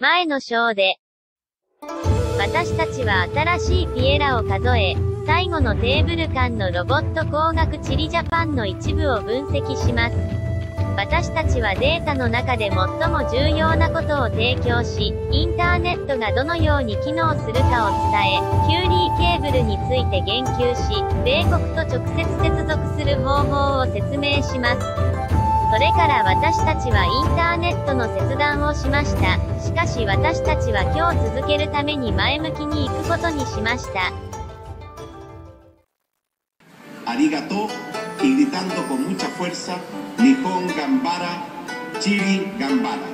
前の章で、私たちは新しいピエラを数え、最後のテーブル間のロボット工学チリジャパンの一部を分析します。私たちはデータの中で最も重要なことを提供し、インターネットがどのように機能するかを伝え、キューリーケーブルについて言及し、米国と直接接続する方法を説明します。それから私たちはインターネットの切断をしました。しかし私たちは今日続けるために前向きに行くことにしました。ありがとう。gritando con mucha fuerza、チリ頑張ら。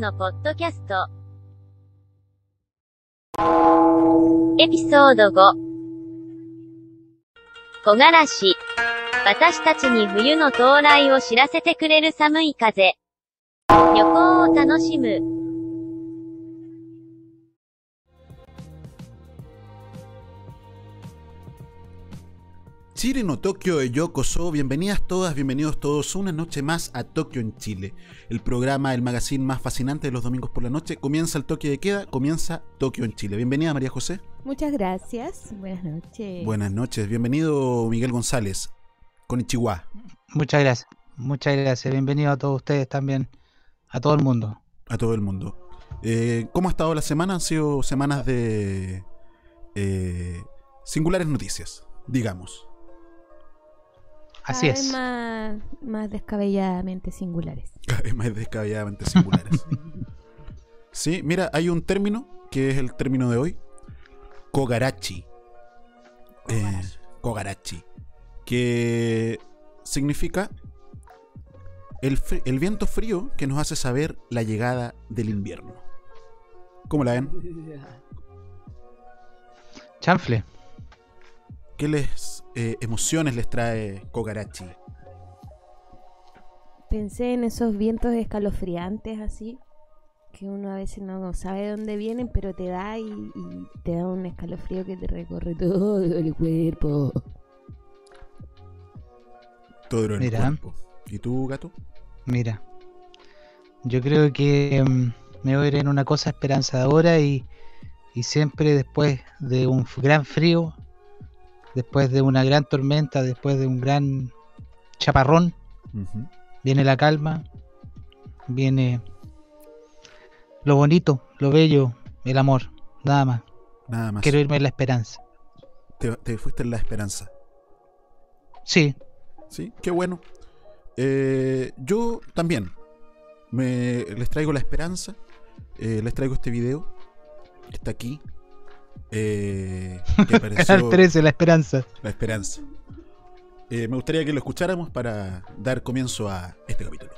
のポッドキャスト。エピソード5。木枯らし。私たちに冬の到来を知らせてくれる寒い風。旅行を楽しむ。Chile no Tokio de Yokoso, bienvenidas todas, bienvenidos todos una noche más a Tokio en Chile. El programa, el magazine más fascinante de los domingos por la noche. Comienza el toque de queda, comienza Tokio en Chile. Bienvenida María José. Muchas gracias, buenas noches. Buenas noches, bienvenido Miguel González, con Ichiwa. Muchas gracias, muchas gracias. Bienvenido a todos ustedes también, a todo el mundo. A todo el mundo. Eh, ¿Cómo ha estado la semana? Han sido semanas de eh, singulares noticias, digamos. Así es. Más, más descabelladamente singulares. Cada vez más descabelladamente singulares. sí, mira, hay un término que es el término de hoy. Kogarachi. Eh, Kogarachi. Que significa el, el viento frío que nos hace saber la llegada del invierno. ¿Cómo la ven? Chanfle. ¿Qué les eh, emociones les trae Kogarachi? Pensé en esos vientos escalofriantes así, que uno a veces no sabe de dónde vienen, pero te da y, te da un escalofrío que te recorre todo el cuerpo. Todo el cuerpo. ¿Y tú, gato? Mira, yo creo que mm, me voy a ir en una cosa esperanzadora y, y siempre después de un gran frío después de una gran tormenta, después de un gran chaparrón, viene la calma, viene lo bonito, lo bello, el amor, nada más. Nada más. Quiero irme en la esperanza. Te, fuiste en la esperanza. Sí. Sí, qué bueno. Eh, yo también me, les traigo la esperanza, eh, les traigo este video, está aquí, eh, Canal 13, La Esperanza. La Esperanza. Eh, me gustaría que lo escucháramos para dar comienzo a este capítulo.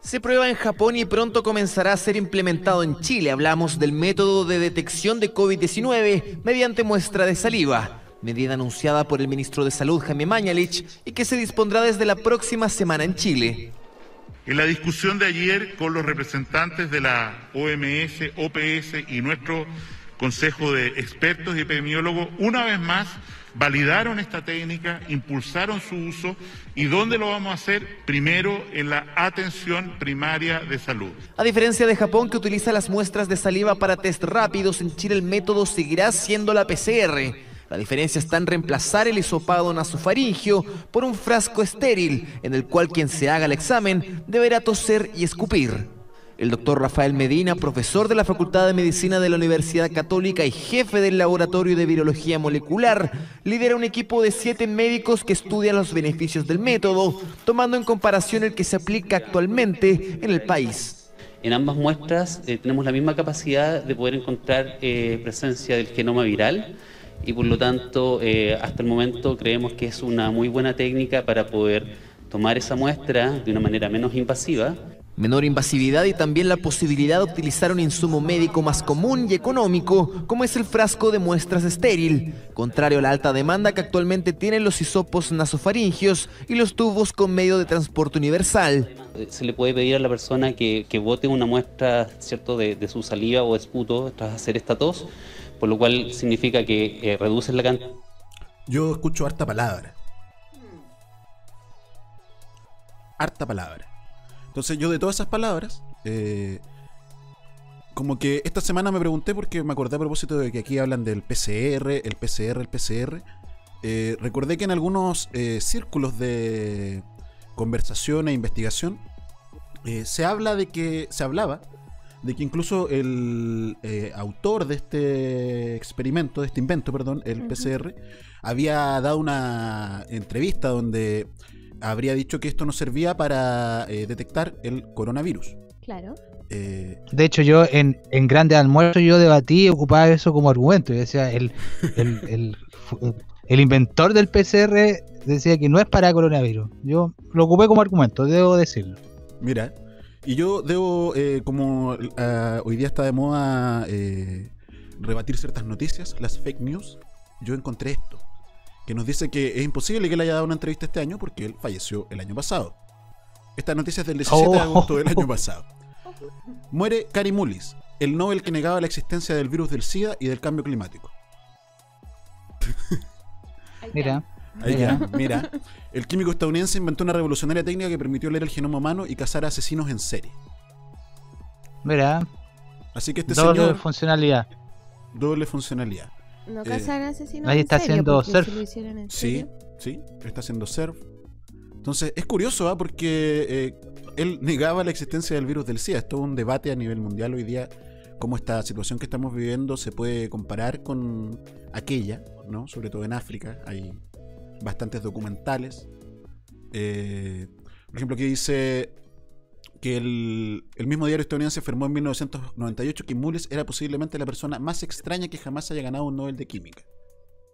Se prueba en Japón y pronto comenzará a ser implementado en Chile. Hablamos del método de detección de COVID-19 mediante muestra de saliva, medida anunciada por el ministro de Salud Jaime Mañalich y que se dispondrá desde la próxima semana en Chile. En la discusión de ayer con los representantes de la OMS, OPS y nuestro Consejo de Expertos y Epidemiólogos, una vez más, validaron esta técnica, impulsaron su uso y dónde lo vamos a hacer primero en la atención primaria de salud. A diferencia de Japón que utiliza las muestras de saliva para test rápidos, en Chile el método seguirá siendo la PCR. La diferencia está en reemplazar el hisopado nasofaringio por un frasco estéril en el cual quien se haga el examen deberá toser y escupir. El doctor Rafael Medina, profesor de la Facultad de Medicina de la Universidad Católica y jefe del Laboratorio de Virología Molecular, lidera un equipo de siete médicos que estudian los beneficios del método, tomando en comparación el que se aplica actualmente en el país. En ambas muestras eh, tenemos la misma capacidad de poder encontrar eh, presencia del genoma viral y por lo tanto eh, hasta el momento creemos que es una muy buena técnica para poder tomar esa muestra de una manera menos invasiva Menor invasividad y también la posibilidad de utilizar un insumo médico más común y económico, como es el frasco de muestras estéril, contrario a la alta demanda que actualmente tienen los hisopos nasofaringios y los tubos con medio de transporte universal. Se le puede pedir a la persona que, que bote una muestra ¿cierto? De, de su saliva o esputo tras hacer esta tos, por lo cual significa que eh, reduces la cantidad. Yo escucho harta palabra. Harta palabra. Entonces yo de todas esas palabras, eh, como que esta semana me pregunté porque me acordé a propósito de que aquí hablan del PCR, el PCR, el PCR. Eh, recordé que en algunos eh, círculos de conversación e investigación se habla de que se hablaba de que incluso el eh, autor de este experimento, de este invento, perdón, el. PCR, había dado una entrevista donde habría dicho que esto no servía para eh, detectar el coronavirus. Claro. Eh, De hecho, yo en, en Grande Almuerzo yo debatí y ocupaba eso como argumento. Yo decía, el, el, el, el inventor del PCR decía que no es para coronavirus. Yo lo ocupé como argumento, debo decirlo. Mira, y yo debo, eh, como ah, hoy día está de moda eh, rebatir ciertas noticias, las fake news, yo encontré esto, que nos dice que es imposible que él haya dado una entrevista este año porque él falleció el año pasado. Esta noticia es del 17 de Oh. agosto del año pasado. Muere Cary Mullis, el Nobel que negaba la existencia del virus del SIDA y del cambio climático. Mira, Ahí Mira. queda, mira. El químico estadounidense inventó una revolucionaria técnica que permitió leer el genoma humano y cazar a asesinos en serie. mira, Así que este doble señor, funcionalidad. doble funcionalidad. No Eh, cazan asesinos ahí en está serio, haciendo surf. si lo hicieran en Sí, sí, está haciendo surf. Entonces, es curioso, ¿ah? porque eh, él negaba la existencia del virus del SIDA. Es todo un debate a nivel mundial hoy día, cómo esta situación que estamos viviendo se puede comparar con aquella, ¿no? Sobre todo en África, hay bastantes documentales. Eh, por ejemplo, aquí dice que el, el mismo diario estadounidense afirmó en 1998 que Mullis era posiblemente la persona más extraña que jamás haya ganado un Nobel de Química.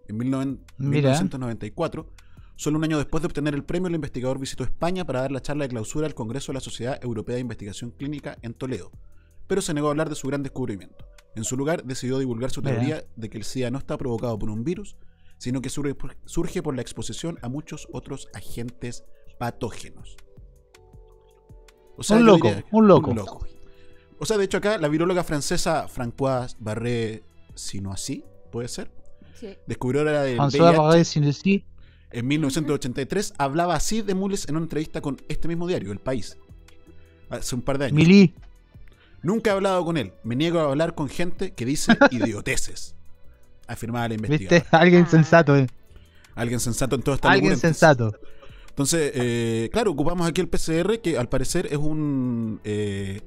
En 19- Mira. 1994, solo un año después de obtener el premio, el investigador visitó España para dar la charla de clausura al Congreso de la Sociedad Europea de Investigación Clínica en Toledo, pero se negó a hablar de su gran descubrimiento. En su lugar, decidió divulgar su Mira. teoría de que el SIDA no está provocado por un virus, sino que surge por, surge por la exposición a muchos otros agentes patógenos. O Un loco, un loco. O sea, de hecho acá la viróloga francesa Françoise Barré Sinoisy, puede ser, Sí. descubridora del François VIH Barré Sinoisy, en 1983, hablaba así de Mullis en una entrevista con este mismo diario, El País, hace un par de años. Mili, Nunca he hablado con él. Me niego a hablar con gente que dice idioteces. Afirmaba la investigadora. ¿viste? Alguien Ah. sensato, eh. Alguien sensato en toda esta Alguien locura, entonces- sensato. Entonces, eh, claro, ocupamos aquí el PCR, que al parecer es un eh,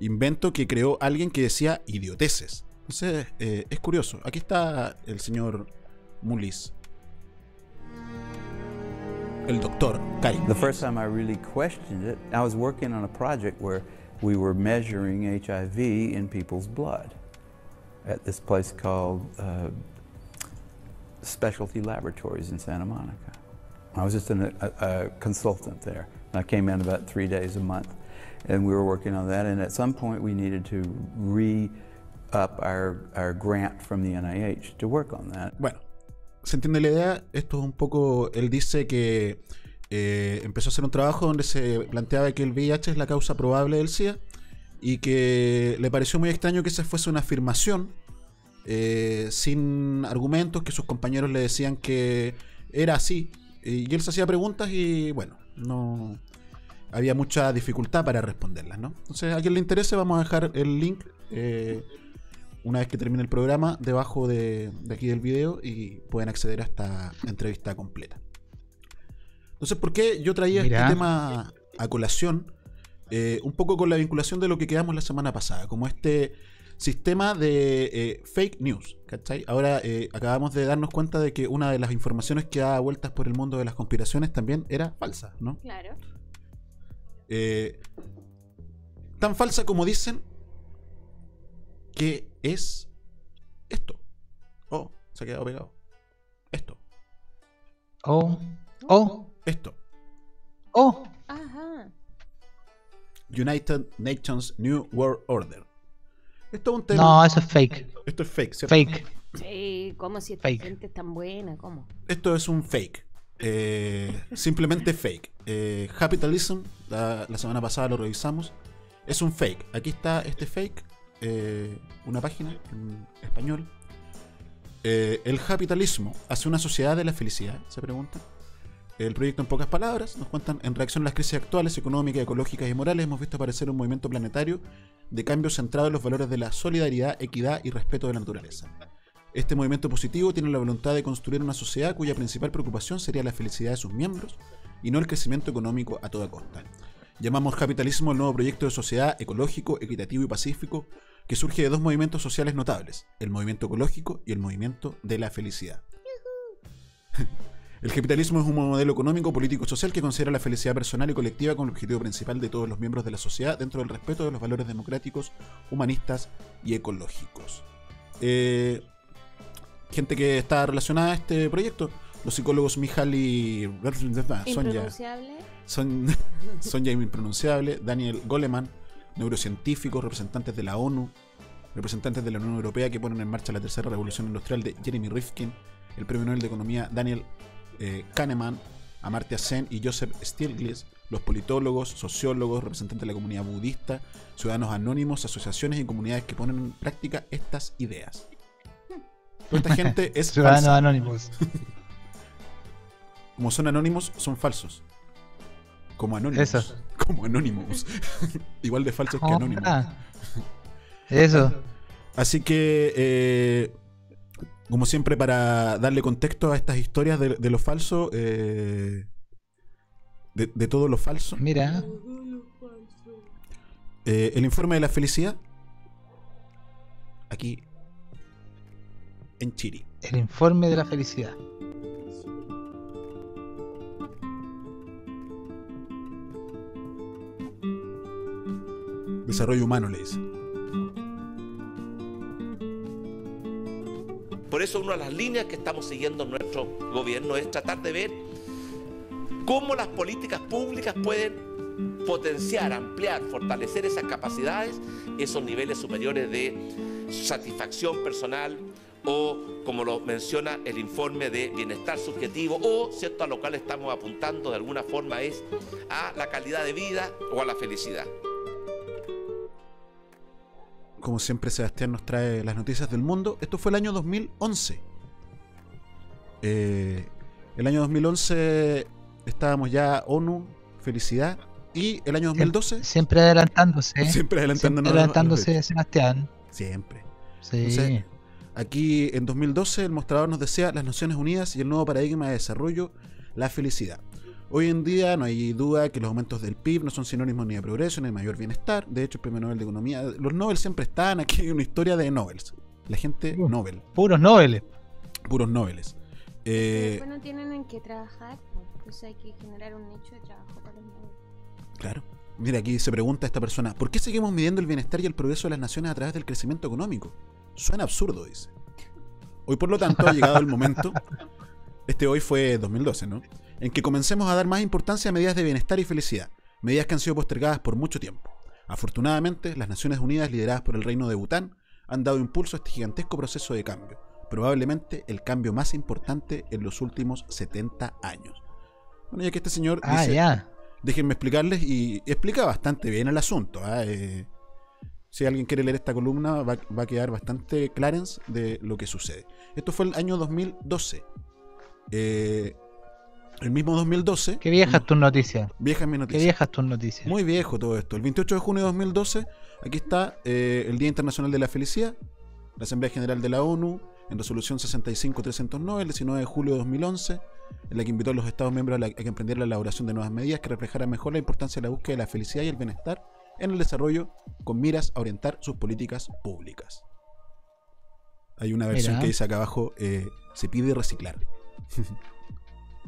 invento que creó alguien que decía idioteces. Entonces, eh, es curioso. Aquí está el señor Mullis. El doctor Karim. The first time I really questioned it, I was working on a project where we were measuring HIV in people's blood at this place called uh, Specialty Laboratories in Santa Monica. I was just an, a, a consultant there. I came in about three days a month, and we were working on that. And at some point, we needed to re up our, our grant from the NIH to work on that. Bueno, se entiende la idea. Esto es un poco. Él dice que eh, empezó a hacer un trabajo donde se planteaba que el VIH es la causa probable del SIDA y que le pareció muy extraño que esa fuese una afirmación eh, sin argumentos, que sus compañeros le decían que era así. Y él se hacía preguntas y bueno, no había mucha dificultad para responderlas, ¿no? Entonces, a quien le interese, vamos a dejar el link. eh, una vez que termine el programa, debajo de, de aquí del video y pueden acceder a esta entrevista completa. Entonces, ¿por qué yo traía este tema a colación? Eh, un poco con la vinculación de lo que quedamos la semana pasada, como este sistema de eh, fake news, ¿cachai? Ahora eh, acabamos de darnos cuenta de que una de las informaciones que da vueltas por el mundo de las conspiraciones también era falsa, ¿no? Claro. Eh, tan falsa como dicen que es esto. Oh, se ha quedado pegado. Esto, Oh, oh, esto. oh. Ajá. United Nations New World Order. Esto es un tema. No, eso es fake. Esto es fake, ¿cierto? Fake. Sí, ¿cómo si esta Fake. gente es tan buena? ¿Cómo? Esto es un fake. Eh, simplemente fake. Eh, Capitalism, la, la semana pasada lo revisamos. Es un fake. Aquí está este fake. eh, una página en español. Eh, el capitalismo hace una sociedad de la felicidad, se pregunta. El proyecto en pocas palabras nos cuentan, en reacción a las crisis actuales, económicas, ecológicas y morales, hemos visto aparecer un movimiento planetario de cambio centrado en los valores de la solidaridad, equidad y respeto de la naturaleza. Este movimiento positivo tiene la voluntad de construir una sociedad cuya principal preocupación sería la felicidad de sus miembros y no el crecimiento económico a toda costa. Llamamos capitalismo el nuevo proyecto de sociedad ecológico, equitativo y pacífico que surge de dos movimientos sociales notables, el movimiento ecológico y el movimiento de la felicidad. El capitalismo es un modelo económico, político y social que considera la felicidad personal y colectiva como el objetivo principal de todos los miembros de la sociedad dentro del respeto de los valores democráticos, humanistas y ecológicos. Eh, gente que está relacionada a este proyecto, los psicólogos Mihaly Sonja, Impronunciable. Son, Sonja Impronunciable, Daniel Goleman, neurocientíficos, representantes de la ONU, representantes de la Unión Europea que ponen en marcha la tercera revolución industrial de Jeremy Rifkin, el premio Nobel de Economía Daniel eh, Kahneman, Amartya Sen y Joseph Stiglitz, los politólogos, sociólogos, representantes de la comunidad budista, ciudadanos anónimos, asociaciones y comunidades que ponen en práctica estas ideas. Toda esta gente es Ciudadanos falsa. anónimos. Como son anónimos, son falsos. Como anónimos. Eso. Como anónimos. Igual de falsos que Oh, anónimos. ah. Eso. Así que, eh, como siempre, para darle contexto a estas historias de, de lo falso, eh, de, de todo lo falso, Mira, eh, el informe de la felicidad, aquí en Chiri. el informe de la felicidad. Desarrollo humano, le dice. Por eso una de las líneas que estamos siguiendo en nuestro gobierno es tratar de ver cómo las políticas públicas pueden potenciar, ampliar, fortalecer esas capacidades, esos niveles superiores de satisfacción personal o, como lo menciona el informe de bienestar subjetivo, o, cierto, a lo cual estamos apuntando de alguna forma es a la calidad de vida o a la felicidad. Como siempre, Sebastián nos trae las noticias del mundo. Esto fue el año 2011. Eh, el año 2011 estábamos ya ONU, felicidad. Y el año 2012, Siempre adelantándose. siempre adelantándonos. Siempre a adelantándose. Sebastián. Siempre. Sí. Entonces, Aquí en 2012 el mostrador nos decía las Naciones Unidas y el nuevo paradigma de desarrollo, la felicidad. Hoy en día no hay duda que los aumentos del PIB no son sinónimos ni de progreso ni de mayor bienestar. De hecho, el premio Nobel de Economía, los Nobel siempre están aquí hay una historia de Nobel. La gente Uh. Nobel, Puros noveles. puros Nobeles. Eh, Después no tienen en qué trabajar, pues, entonces hay que generar un nicho de trabajo para los nuevos. Claro. Mira, aquí se pregunta esta persona, ¿por qué seguimos midiendo el bienestar y el progreso de las naciones a través del crecimiento económico? Suena absurdo, dice. Hoy, por lo tanto, ha llegado el momento, este hoy fue 2012, ¿no? En que comencemos a dar más importancia a medidas de bienestar y felicidad, medidas que han sido postergadas por mucho tiempo. Afortunadamente, las Naciones Unidas, lideradas por el Reino de Bután, han dado impulso a este gigantesco proceso de cambio, probablemente el cambio más importante en los últimos 70 años. Bueno, ya que este señor Ah, dice, ya. déjenme explicarles y explica bastante bien el asunto. ¿ah? Eh, si alguien quiere leer esta columna, va, va a quedar bastante clarence de lo que sucede. Esto fue el año 2012. Eh, el mismo 2012. Qué viejas tus noticias. Vieja mi Qué noticia. viejas tus noticias. Muy viejo todo esto. El 28 de junio de 2012, aquí está eh, el Día Internacional de la Felicidad, la Asamblea General de la ONU, en resolución 65-309, el 19 de julio de 2011, en la que invitó a los Estados miembros a, la- a que emprendieran la elaboración de nuevas medidas que reflejaran mejor la importancia de la búsqueda de la felicidad y el bienestar en el desarrollo con miras a orientar sus políticas públicas. Hay una versión Mira. que dice acá abajo, eh, se pide reciclar.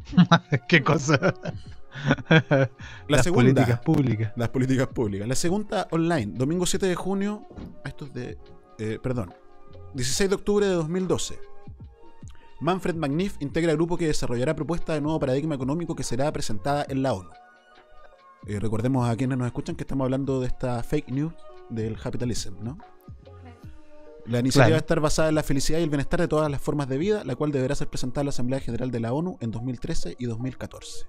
Qué cosa. La Las segunda. políticas públicas. Las políticas públicas. La segunda online, domingo 7 de junio. Esto es de. eh, perdón. 16 de octubre de 2012. Manfred Magnif integra el grupo que desarrollará propuesta de nuevo paradigma económico que será presentada en la ONU. Eh, recordemos a quienes nos escuchan que estamos hablando de esta fake news del capitalism, ¿no? La iniciativa Claro. va a estar basada en la felicidad y el bienestar de todas las formas de vida, la cual deberá ser presentada a la Asamblea General de la ONU en 2013 y 2014.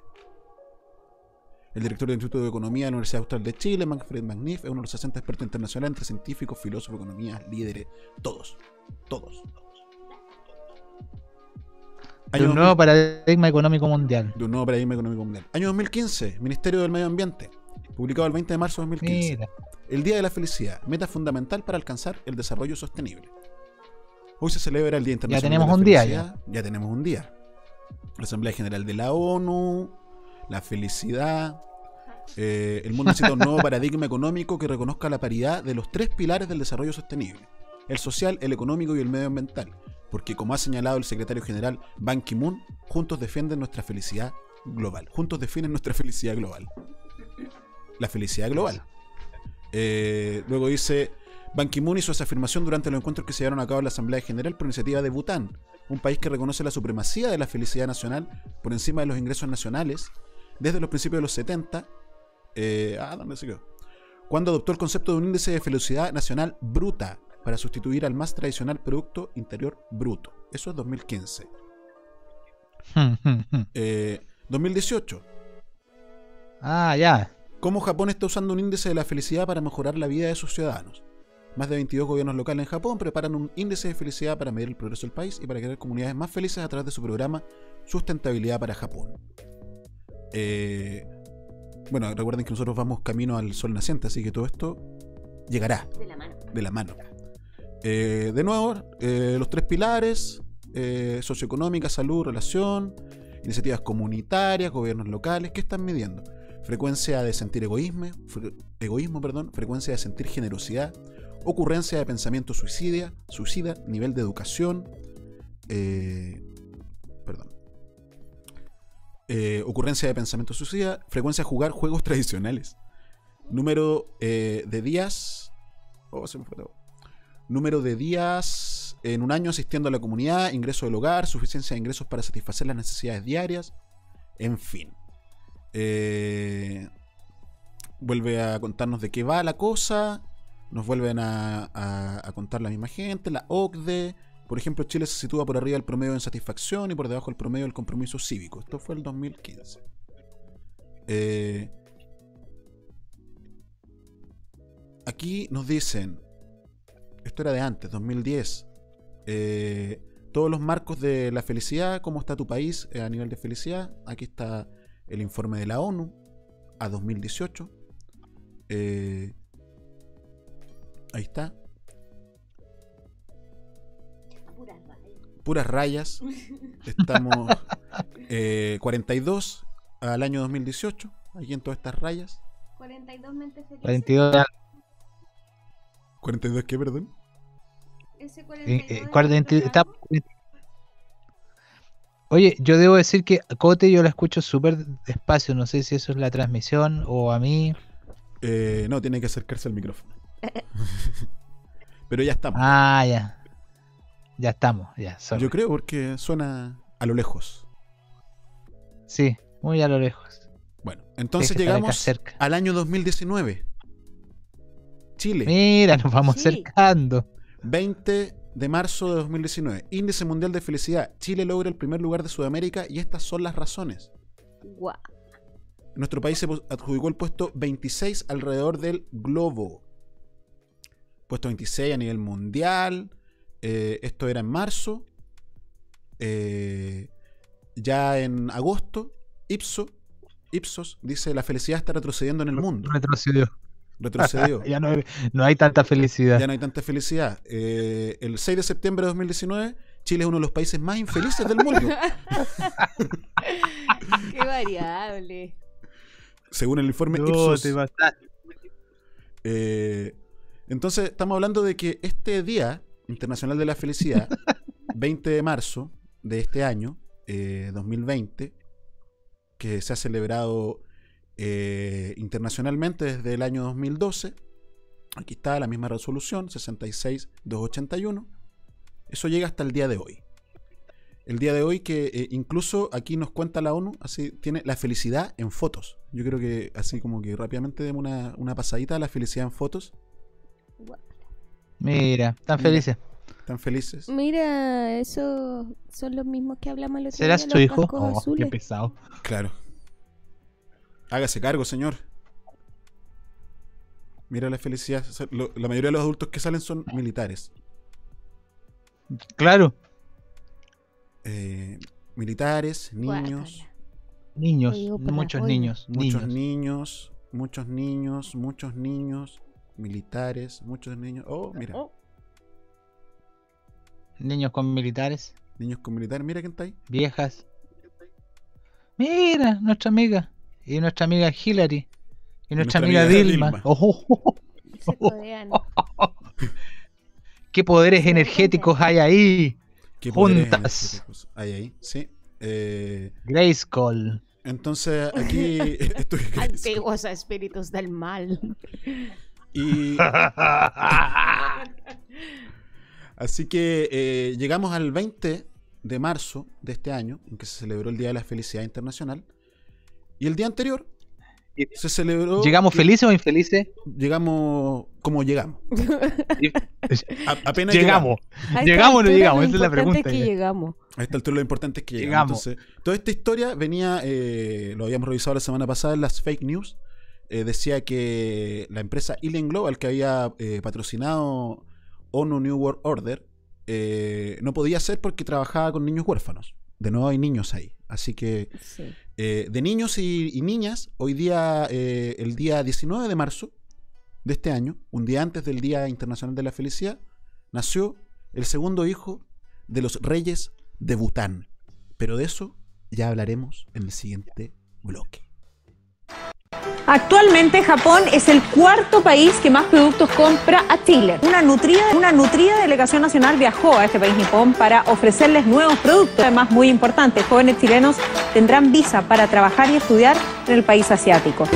El director del Instituto de Economía de la Universidad Austral de Chile, Manfred Magnif, es uno de los 60 expertos internacionales entre científicos, filósofos, economistas, líderes, todos, todos. De Año un nuevo paradigma económico mundial. de un nuevo paradigma económico mundial. Año 2015, Ministerio del Medio Ambiente, publicado el 20 de marzo de 2015. Mira. El Día de la Felicidad, meta fundamental para alcanzar el desarrollo sostenible. Hoy se celebra el Día Internacional tenemos de la un día, Felicidad. Ya tenemos un día. La Asamblea General de la ONU, la felicidad. eh, el mundo necesita un nuevo paradigma económico que reconozca la paridad de los tres pilares del desarrollo sostenible: el social, el económico y el medioambiental. Porque, como ha señalado el secretario general Ban Ki-moon, juntos defienden nuestra felicidad global. Juntos definen nuestra felicidad global. La felicidad global. Eh, luego dice, Ban Ki-moon hizo esa afirmación durante los encuentros que se llevaron a cabo en la Asamblea General por iniciativa de Bután, un país que reconoce la supremacía de la felicidad nacional por encima de los ingresos nacionales desde los principios de los 70. eh, ah, ¿dónde se quedó? Cuando adoptó el concepto de un índice de felicidad nacional bruta para sustituir al más tradicional Producto Interior Bruto. Eso es 2015. Eh, 2018. ah, ya. Cómo Japón está usando un índice de la felicidad para mejorar la vida de sus ciudadanos. Más de 22 gobiernos locales en Japón preparan un índice de felicidad para medir el progreso del país y para crear comunidades más felices a través de su programa Sustentabilidad para Japón. Eh, bueno, recuerden que nosotros vamos camino al sol naciente, así que todo esto llegará De la mano. de la mano. Eh, de nuevo, eh, los tres pilares, socioeconómica, salud, relación, iniciativas comunitarias, gobiernos locales, ¿qué están midiendo? Frecuencia de sentir egoísmo, egoísmo perdón, frecuencia de sentir generosidad, ocurrencia de pensamiento suicidia, suicida, nivel de educación, eh, perdón, eh, ocurrencia de pensamiento suicida, frecuencia de jugar juegos tradicionales, número eh, de días, oh, número de días en un año asistiendo a la comunidad, ingreso del hogar, suficiencia de ingresos para satisfacer las necesidades diarias, en fin. Eh, vuelve a contarnos de qué va la cosa. Nos vuelven a, contar la misma gente, la OCDE. Por ejemplo, Chile se sitúa por arriba del promedio en satisfacción y por debajo del promedio del compromiso cívico. Esto fue el 2015. Eh, aquí nos dicen, esto era de antes, 2010, eh, todos los marcos de la felicidad, cómo está tu país a nivel de felicidad. Aquí está el informe de la ONU a 2018. Eh, ahí está. Puras rayas. Estamos eh, 42 al año 2018. Aquí en todas estas rayas. 42 mentes felices. 42 ya. ¿42 qué, perdón? Ese Eh, 42 eh, está- lado. Oye, yo debo decir que Cote yo la escucho súper despacio. No sé si eso es la transmisión o a mí. Eh, no, tiene que acercarse al micrófono. Pero ya estamos. Ah, ya. Ya estamos, ya. sorry. Yo creo porque suena a lo lejos. Sí, muy a lo lejos. Bueno, entonces llegamos cerca. al año 2019. Chile, Mira, nos vamos Sí. acercando. 20 de marzo de 2019. Índice Mundial de Felicidad. Chile logra el primer lugar de Sudamérica y estas son las razones. Nuestro país se adjudicó el puesto 26 alrededor del globo. Puesto 26 a nivel mundial. Eh, esto era en marzo. Eh, ya en agosto, Ipso, Ipsos dice la felicidad está retrocediendo en el mundo. Retrocedió. Retrocedió. ya no, hay- no hay tanta felicidad. Ya no hay tanta felicidad. Eh, el 6 de septiembre de 2019, Chile es uno de los países más infelices del mundo, Qué variable. según el informe No, Ipsos. te mataste. Eh, entonces, estamos hablando de que este Día Internacional de la Felicidad, 20 de marzo de este año, eh, 2020, que se ha celebrado eh, internacionalmente desde el año 2012, aquí está la misma resolución, 66281, eso llega hasta el día de hoy. el día de hoy que eh, incluso aquí nos cuenta la ONU, así tiene la felicidad en fotos. Yo creo que así como que rápidamente demos una, una pasadita a la felicidad en fotos. Mira, tan felices. Tan felices. Mira, esos son los mismos que hablamos el otro ¿Serás día, tu los hijo? Oh, qué pesado. Claro. Hágase cargo, señor. Mira la felicidad. Lo- la mayoría de los adultos que salen son militares. Claro, Eh, militares, niños, niños, muchos niños, muchos niños. niños, muchos niños, muchos niños, militares, muchos niños. Oh, mira, Niños con militares, niños con militares. Mira quién está ahí. viejas. Mira, nuestra amiga. Y nuestra amiga Hillary. Y nuestra, Nuestra amiga, amiga Dilma. Dilma. Ojo, Se codean. qué poderes energéticos hay ahí. ¿Qué poderes Juntas. energéticos hay ahí? Sí. Eh, Grayskull. entonces aquí estoy Antiguos espíritus del mal. y Así que eh, llegamos al 20 de marzo de este año, en que se celebró el Día de la Felicidad Internacional. Y el día anterior se celebró. ¿Llegamos felices o infelices? Llegamos como llegamos. A- apenas Llegamos. Esta ¿Llegamos o no llegamos? Esa es la importante pregunta. es que llegamos. A esta altura lo importante es que llegamos. Llegamos. Entonces, toda esta historia venía, eh, lo habíamos revisado la semana pasada en las fake news. eh, decía que la empresa Alien Global, que había eh, patrocinado ONU New World Order, eh, no podía ser porque trabajaba con niños huérfanos. De nuevo hay niños ahí. Así que Sí. Eh, de niños y, niñas, hoy día, eh, el día 19 de marzo de este año, un día antes del Día Internacional de la Felicidad, nació el segundo hijo de los reyes de Bután. Pero de eso ya hablaremos en el siguiente bloque. Actualmente Japón es el cuarto país que más productos compra a Chile. Una nutrida, una delegación nacional viajó a este país nipón para ofrecerles nuevos productos. Además, muy importante, jóvenes chilenos tendrán visa para trabajar y estudiar en el país asiático.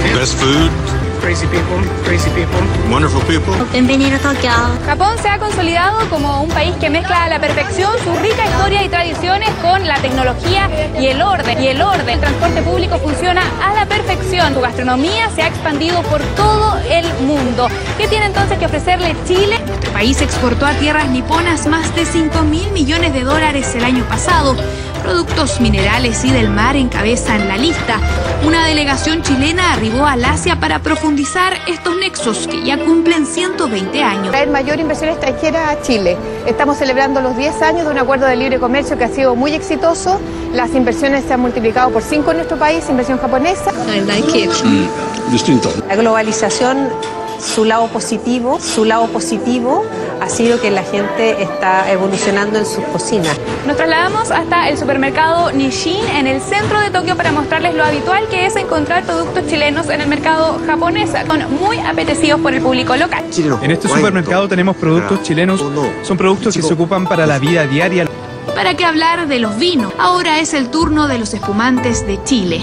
Crazy people, crazy people. Wonderful people. Bienvenido a Tokio. Japón se ha consolidado como un país que mezcla a la perfección su rica historia y tradiciones con la tecnología y el orden. Y el orden. El transporte público funciona a la perfección. Su gastronomía se ha expandido por todo el mundo. ¿Qué tiene entonces que ofrecerle Chile? Nuestro país exportó a tierras niponas más de 5 mil millones de dólares el año pasado. Productos minerales y del mar encabezan la lista. Una delegación chilena arribó al Asia para profundizar estos nexos que ya cumplen 120 años. Traer mayor inversión extranjera a Chile. Estamos celebrando los 10 años de un acuerdo de libre comercio que ha sido muy exitoso. Las inversiones se han multiplicado por 5 en nuestro país, inversión japonesa. Distinto. La globalización, su lado positivo, su lado positivo ha sido que la gente está evolucionando en sus cocinas. Nos trasladamos hasta el supermercado Nishin en el centro de Tokio para mostrarles lo habitual que es encontrar productos chilenos en el mercado japonés. Son muy apetecidos por el público local. En este supermercado tenemos productos chilenos, son productos que se ocupan para la vida diaria. ¿Para qué hablar de los vinos? Ahora es el turno de los espumantes de Chile.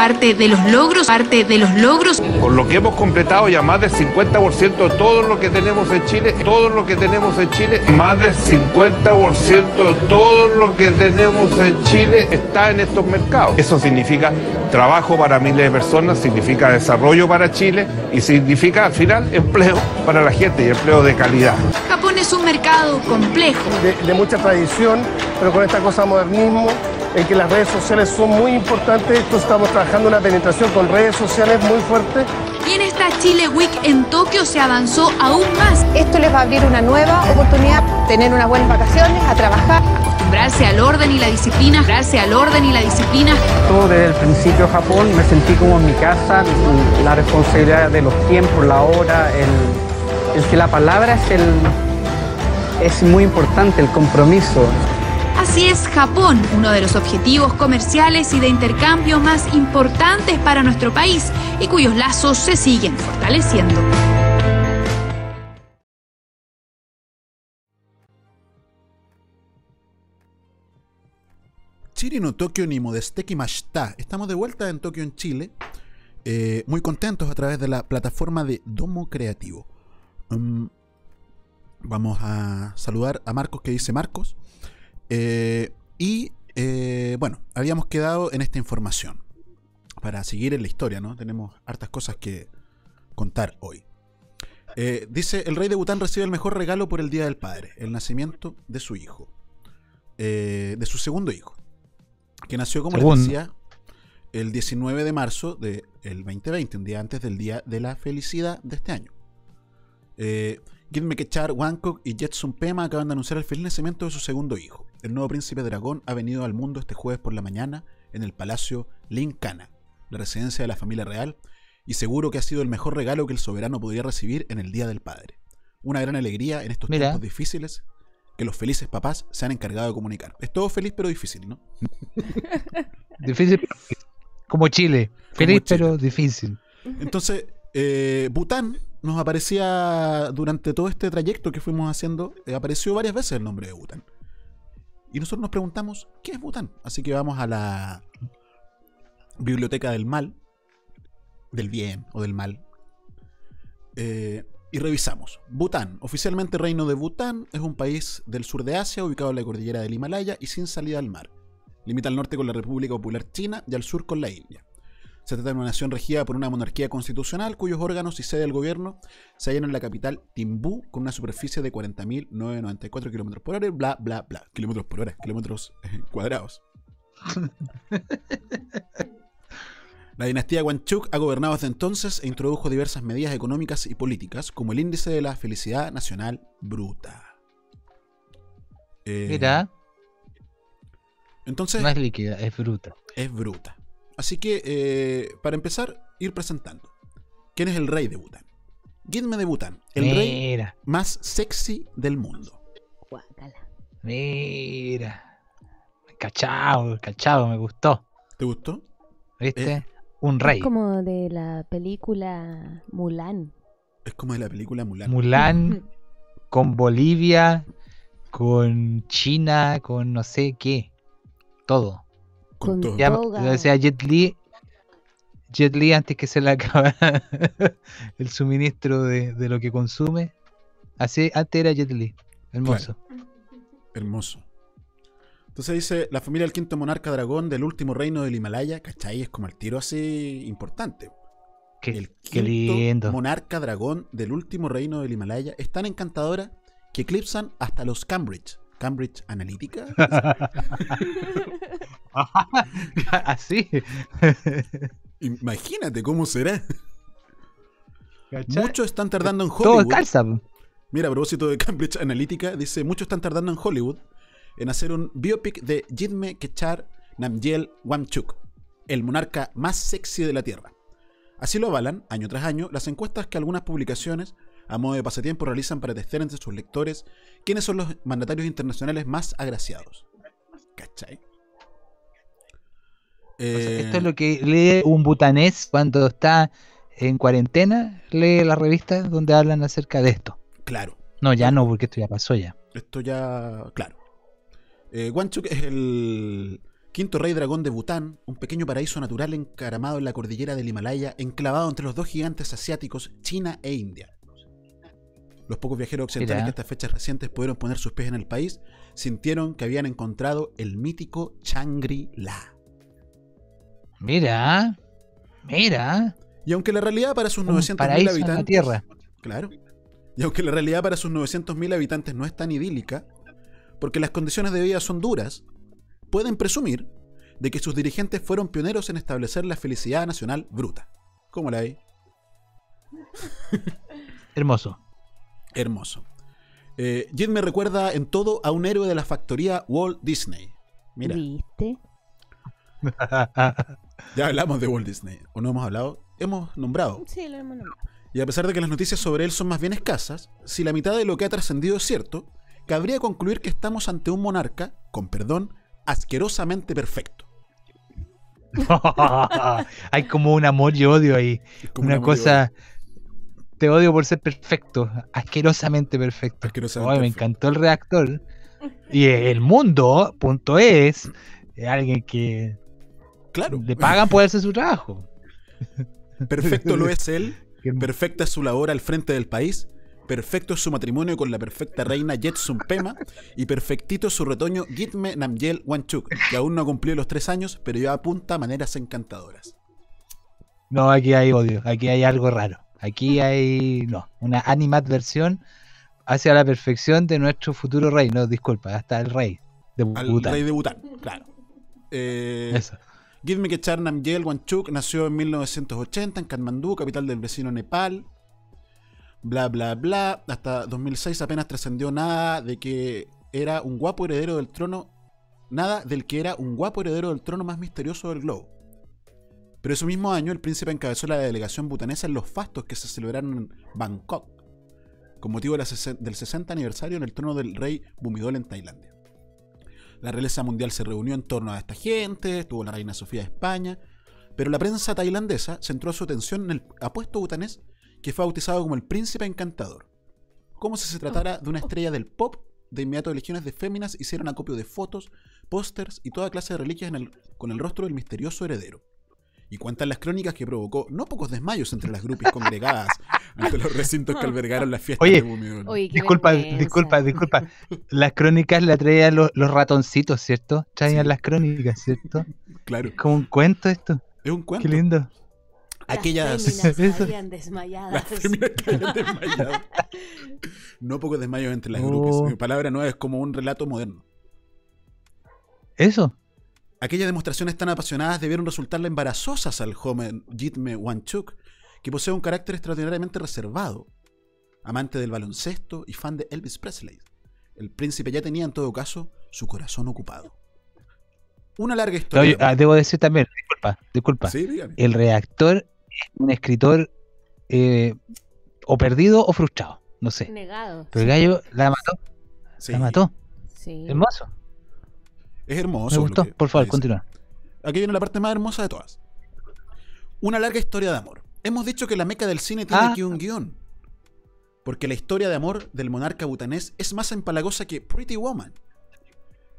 Parte de los logros, parte de los logros Con lo que hemos completado ya más del 50% de todo lo que tenemos en Chile, todo lo que tenemos en Chile, más del 50% de todo lo que tenemos en Chile está en estos mercados. Eso significa trabajo para miles de personas, significa desarrollo para Chile y significa al final empleo para la gente y empleo de calidad. Japón es un mercado complejo. de, de mucha tradición, pero con esta cosa modernismo, en que las redes sociales son muy importantes. Entonces estamos trabajando una penetración con redes sociales muy fuerte. Y en esta Chile Week en Tokio se avanzó aún más. Esto les va a abrir una nueva oportunidad, tener unas buenas vacaciones, a trabajar. Acostumbrarse al orden y la disciplina, acostumbrarse al orden y la disciplina. Todo desde el principio de Japón me sentí como en mi casa, la responsabilidad de los tiempos, la hora, el, el que la palabra es, el, es muy importante, el compromiso. Así es Japón, uno de los objetivos comerciales y de intercambio más importantes para nuestro país y cuyos lazos se siguen fortaleciendo. Chiri no Tokio ni Modesteki Mashita. Estamos de vuelta en Tokio, en Chile. Eh, muy contentos a través de la plataforma de Domo Creativo. Mm, Vamos a saludar a Marcos que dice Marcos. Eh, y eh, bueno, habíamos quedado en esta información. Para seguir en la historia, ¿no? Tenemos hartas cosas que contar hoy. Eh, dice, el rey de Bután recibe el mejor regalo por el Día del Padre, el nacimiento de su hijo. Eh, de su segundo hijo. Que nació, como les decía, el 19 de marzo del 2020, un día antes del Día de la Felicidad de este año. Eh, Gitme Kechar, Wangkok y Jetsun Pema acaban de anunciar el feliz nacimiento de su segundo hijo. El nuevo príncipe dragón ha venido al mundo este jueves por la mañana en el palacio Linkana, la residencia de la familia real, y seguro que ha sido el mejor regalo que el soberano podría recibir en el Día del Padre. Una gran alegría en estos Mira. tiempos difíciles que los felices papás se han encargado de comunicar. Es todo feliz pero difícil, ¿no? Difícil, como Chile. Feliz, Chile. pero difícil. Entonces, eh, Bután nos aparecía durante todo este trayecto que fuimos haciendo, eh, apareció varias veces el nombre de Bután. Y nosotros nos preguntamos, ¿qué es Bután? Así que vamos a la biblioteca del mal, del bien o del mal, eh, y revisamos. Bután, oficialmente reino de Bután, es un país del sur de Asia, ubicado en la cordillera del Himalaya y sin salida al mar. Limita al norte con la República Popular China y al sur con la India. Se trata de una nación regida por una monarquía constitucional cuyos órganos y sede del gobierno se hallan en la capital Timbú con una superficie de 40.994 kilómetros por hora bla bla bla. Kilómetros por hora, kilómetros eh, cuadrados. La dinastía Wanchuk ha gobernado desde entonces e introdujo diversas medidas económicas y políticas, como el índice de la felicidad nacional bruta. Eh, Mira, entonces no es líquida, es bruta. es bruta. Así que, eh, para empezar, ir presentando. ¿Quién es el rey de Bután? Gitme de Bután, el rey más sexy del mundo. mira. Cachao, cachao, me gustó. ¿Te gustó? ¿Viste? Eh, Un rey. Es como de la película Mulan. Es como de la película Mulan. Mulan con Bolivia, con China, con no sé qué. Todo. Con todo. Ya, o sea, Jet Li, Jet Li antes que se le acaba el suministro de, de lo que consume. Así, antes era Jet Li. Hermoso. Hermoso. Entonces dice, la familia del quinto monarca dragón del último reino del Himalaya, ¿cachai? Es como el tiro así importante. Qué, el qué quinto lindo. monarca dragón del último reino del Himalaya es tan encantadora que eclipsan hasta los Cambridge. Cambridge Analytica. Así. Imagínate cómo será. ¿Cachai? Muchos están tardando en Todo Hollywood. calza. po. Mira, a propósito de Cambridge Analytica, dice, muchos están tardando en Hollywood en hacer un biopic de Jitme Kechar Namgyel Wangchuk, el monarca más sexy de la Tierra. Así lo avalan, año tras año, las encuestas que algunas publicaciones, a modo de pasatiempo, realizan para testear entre sus lectores quiénes son los mandatarios internacionales más agraciados. ¿Cachai? Eh, esto es lo que lee un butanés cuando está en cuarentena, lee la revista donde hablan acerca de esto. Claro. No, ya no, porque esto ya pasó ya. Esto ya, claro. Eh, es el quinto rey dragón de Bután, un pequeño paraíso natural encaramado en la cordillera del Himalaya, enclavado entre los dos gigantes asiáticos, China e India. Los pocos viajeros occidentales Mira. que a estas fechas recientes pudieron poner sus pies en el país sintieron que habían encontrado el mítico Shangri-La. Mira, mira. Y aunque la realidad para sus Un 900.000 paraíso en la habitantes. tierra. Claro. Y aunque la realidad para sus 900.000 habitantes no es tan idílica, porque las condiciones de vida son duras, pueden presumir de que sus dirigentes fueron pioneros en establecer la felicidad nacional bruta. ¿Cómo la hay? Hermoso. Hermoso. Eh, Jin me recuerda en todo a un héroe de la factoría Walt Disney. Mira, ¿Viste? ya hablamos de Walt Disney. ¿O no hemos hablado? Hemos nombrado. Sí, lo hemos nombrado. Y a pesar de que las noticias sobre él son más bien escasas, si la mitad de lo que ha trascendido es cierto, cabría concluir que estamos ante un monarca, con perdón, asquerosamente perfecto. Hay como un amor y odio ahí. Una cosa. Te odio por ser perfecto, asquerosamente perfecto. Asquerosamente Ay, me encantó el reactor. Y el mundo, punto es, es alguien que Claro. le pagan por hacer su trabajo. Perfecto lo es él, perfecta es su labor al frente del país, Perfecto es su matrimonio con la perfecta reina Jetsun Pema y perfectito es su retoño Gitme Namgyel Wanchuk, que aún no ha cumplido los tres años, pero ya apunta a maneras encantadoras. No, aquí hay odio, aquí hay algo raro. Aquí hay, no, una animadversión hacia la perfección de nuestro futuro rey. No, disculpa, hasta el rey de Bután. rey de Bután, claro. Eh, Eso. Gitme Kechar Namgyel Wanchuk nació en 1980 en Katmandú, capital del vecino Nepal. Bla, bla, bla. Hasta 2006 apenas trascendió nada de que era un guapo heredero del trono. Nada del que era un guapo heredero del trono más misterioso del globo. Pero ese mismo año el príncipe encabezó la delegación butanesa en los fastos que se celebraron en Bangkok, con motivo de del 60 aniversario en el trono del rey Bumidol en Tailandia. La realeza mundial se reunió en torno a esta gente, estuvo la reina Sofía de España, pero la prensa tailandesa centró su atención en el apuesto butanés que fue bautizado como el príncipe encantador. Como si se tratara de una estrella del pop, de inmediato legiones de féminas hicieron acopio de fotos, pósters y toda clase de reliquias en el- con el rostro del misterioso heredero. Y cuentan las crónicas que provocó no pocos desmayos entre las grupis congregadas ante los recintos que albergaron las fiestas Oye, de Bumidol. disculpa, disculpa, disculpa. Las crónicas las traían los, los ratoncitos, ¿cierto? Traían las crónicas, ¿cierto? Claro. Es como un cuento esto. Es un cuento. Qué lindo. Aquellas. Las féminas caían desmayadas. Las. No pocos desmayos entre las Oh. grupis. Mi palabra nueva es como un relato moderno. Eso. Aquellas demostraciones tan apasionadas debieron resultarle embarazosas al joven Jitme Wanchuk, que posee un carácter extraordinariamente reservado, amante del baloncesto y fan de Elvis Presley. El príncipe ya tenía en todo caso su corazón ocupado. Una larga No, historia. yo- ah, debo decir también, disculpa, disculpa. Sí. El redactor es un escritor eh, o perdido o frustrado, no sé. Negado. Pero el gallo la mató. Sí. La mató. Sí. Hermoso. Es hermoso. Me gustó. Por favor, continúa. Aquí viene la parte más hermosa de todas. Una larga historia de amor. Hemos dicho que la meca del cine tiene Ah. aquí un guion. Porque la historia de amor del monarca butanés es más empalagosa que Pretty Woman.